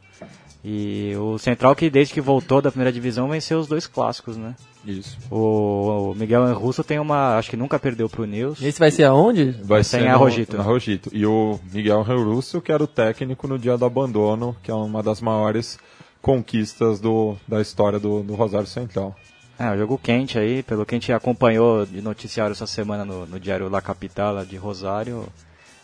E o Central que desde que voltou da primeira divisão venceu os dois clássicos, né? Isso. O, o Miguel Russo tem uma, acho que nunca perdeu pro News. Esse vai ser aonde? Vai ser ser em no- Arrojito. na Arrojito. E o Miguel Russo, que era o técnico no dia do abandono, que é uma das maiores conquistas do, da história do, do Rosário Central. É, um jogo quente aí, pelo que a gente acompanhou de noticiário essa semana no, no diário La Capital de Rosário.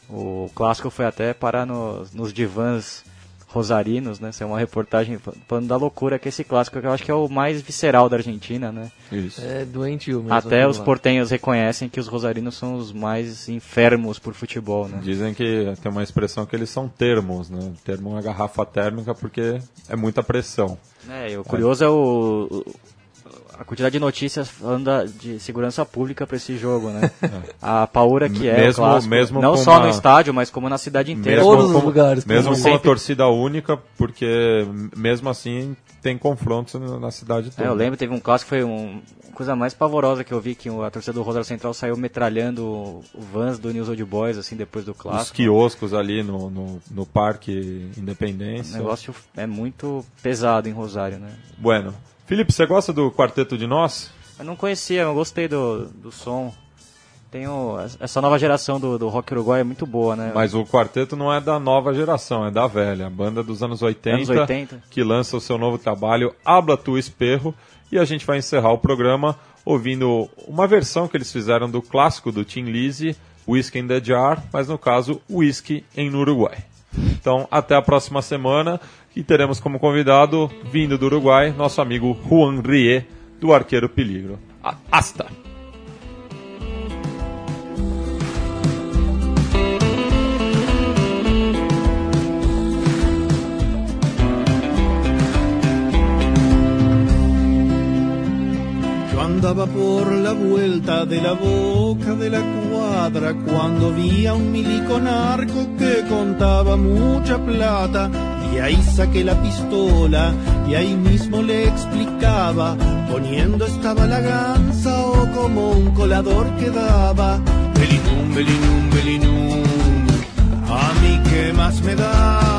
O clássico foi até parar no- nos divãs rosarinos, né? Isso é uma reportagem falando da loucura que é esse clássico, que eu acho que é o mais visceral da Argentina, né? Isso. É doentio mesmo. até os lá. portenhos reconhecem que os rosarinos são os mais enfermos por futebol, né? Dizem que tem uma expressão que eles são termos, né? Termo é garrafa térmica porque é muita pressão. É, e o curioso é o, o- a quantidade de notícias falando da- de segurança pública para esse jogo, né? A paura que é Mesmo- o clássico, mesmo não só uma- no estádio, mas como na cidade inteira. Todos os lugares, Mesmo com sempre. a torcida única, porque mesmo assim tem confrontos na cidade toda. É, eu lembro, teve um clássico que foi um, coisa mais pavorosa que eu vi, que a torcida do Rosário Central saiu metralhando o o Vans do News Old Boys, assim, depois do Os clássico. quioscos ali no, no, no Parque O Independência. negócio é muito pesado em Rosário, né? Bueno. Felipe, você gosta do Quarteto de Nós? Eu não conhecia, eu gostei do, do som. Tem o, essa nova geração do, do rock uruguai é muito boa, né? Mas o quarteto não é da nova geração, é da velha. A banda dos anos 80, Anos 80. que lança o seu novo trabalho, Habla Tu Esperro. E a gente vai encerrar o programa ouvindo uma versão que eles fizeram do clássico do Tim Lizzy, Whiskey in the Jar, mas no caso, Whisky em Uruguai. Então, até a próxima semana e teremos como convidado, vindo do Uruguai, nosso amigo Juan Rie, do Arqueiro Peligro. Hasta! Andaba por la vuelta de la boca de la cuadra cuando vi a un milico narco que contaba mucha plata y ahí saqué la pistola y ahí mismo le explicaba poniendo estaba la ganza o como un colador que daba Belinum, belinum, belinum a mí qué más me da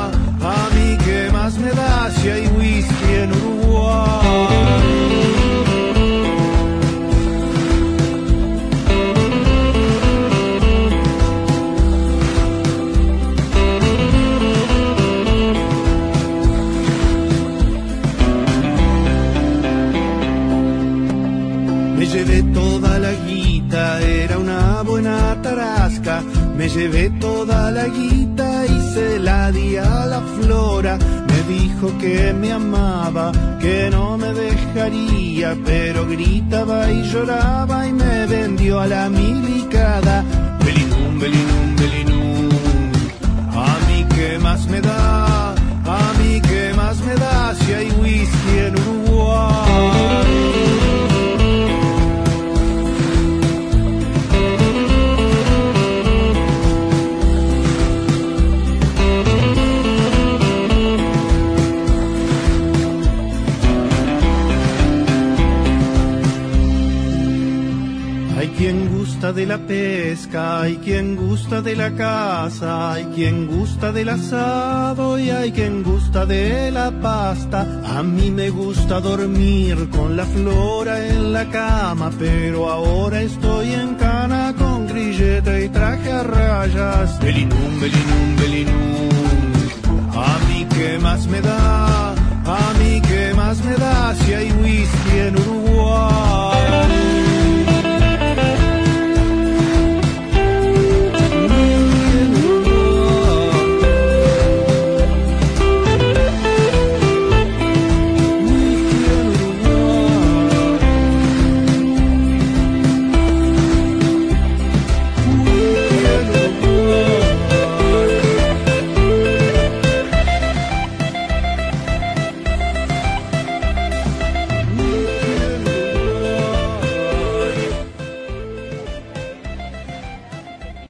llevé toda la guita y se la di a la flora. Me dijo que me amaba, que no me dejaría, pero gritaba y lloraba y me vendió a la milicada. Belinum, belinum, belinum. A mí qué más me da, a mí qué más me da si hay whisky en Uruguay. de la pesca, hay quien gusta de la casa, hay quien gusta del asado y hay quien gusta de la pasta. A mí me gusta dormir con la flora en la cama, pero ahora estoy en cana con grilleta y traje a rayas. Belinum, belinum, belinum, a mí qué más me da, a mí qué más me da si hay whisky en Uruguay.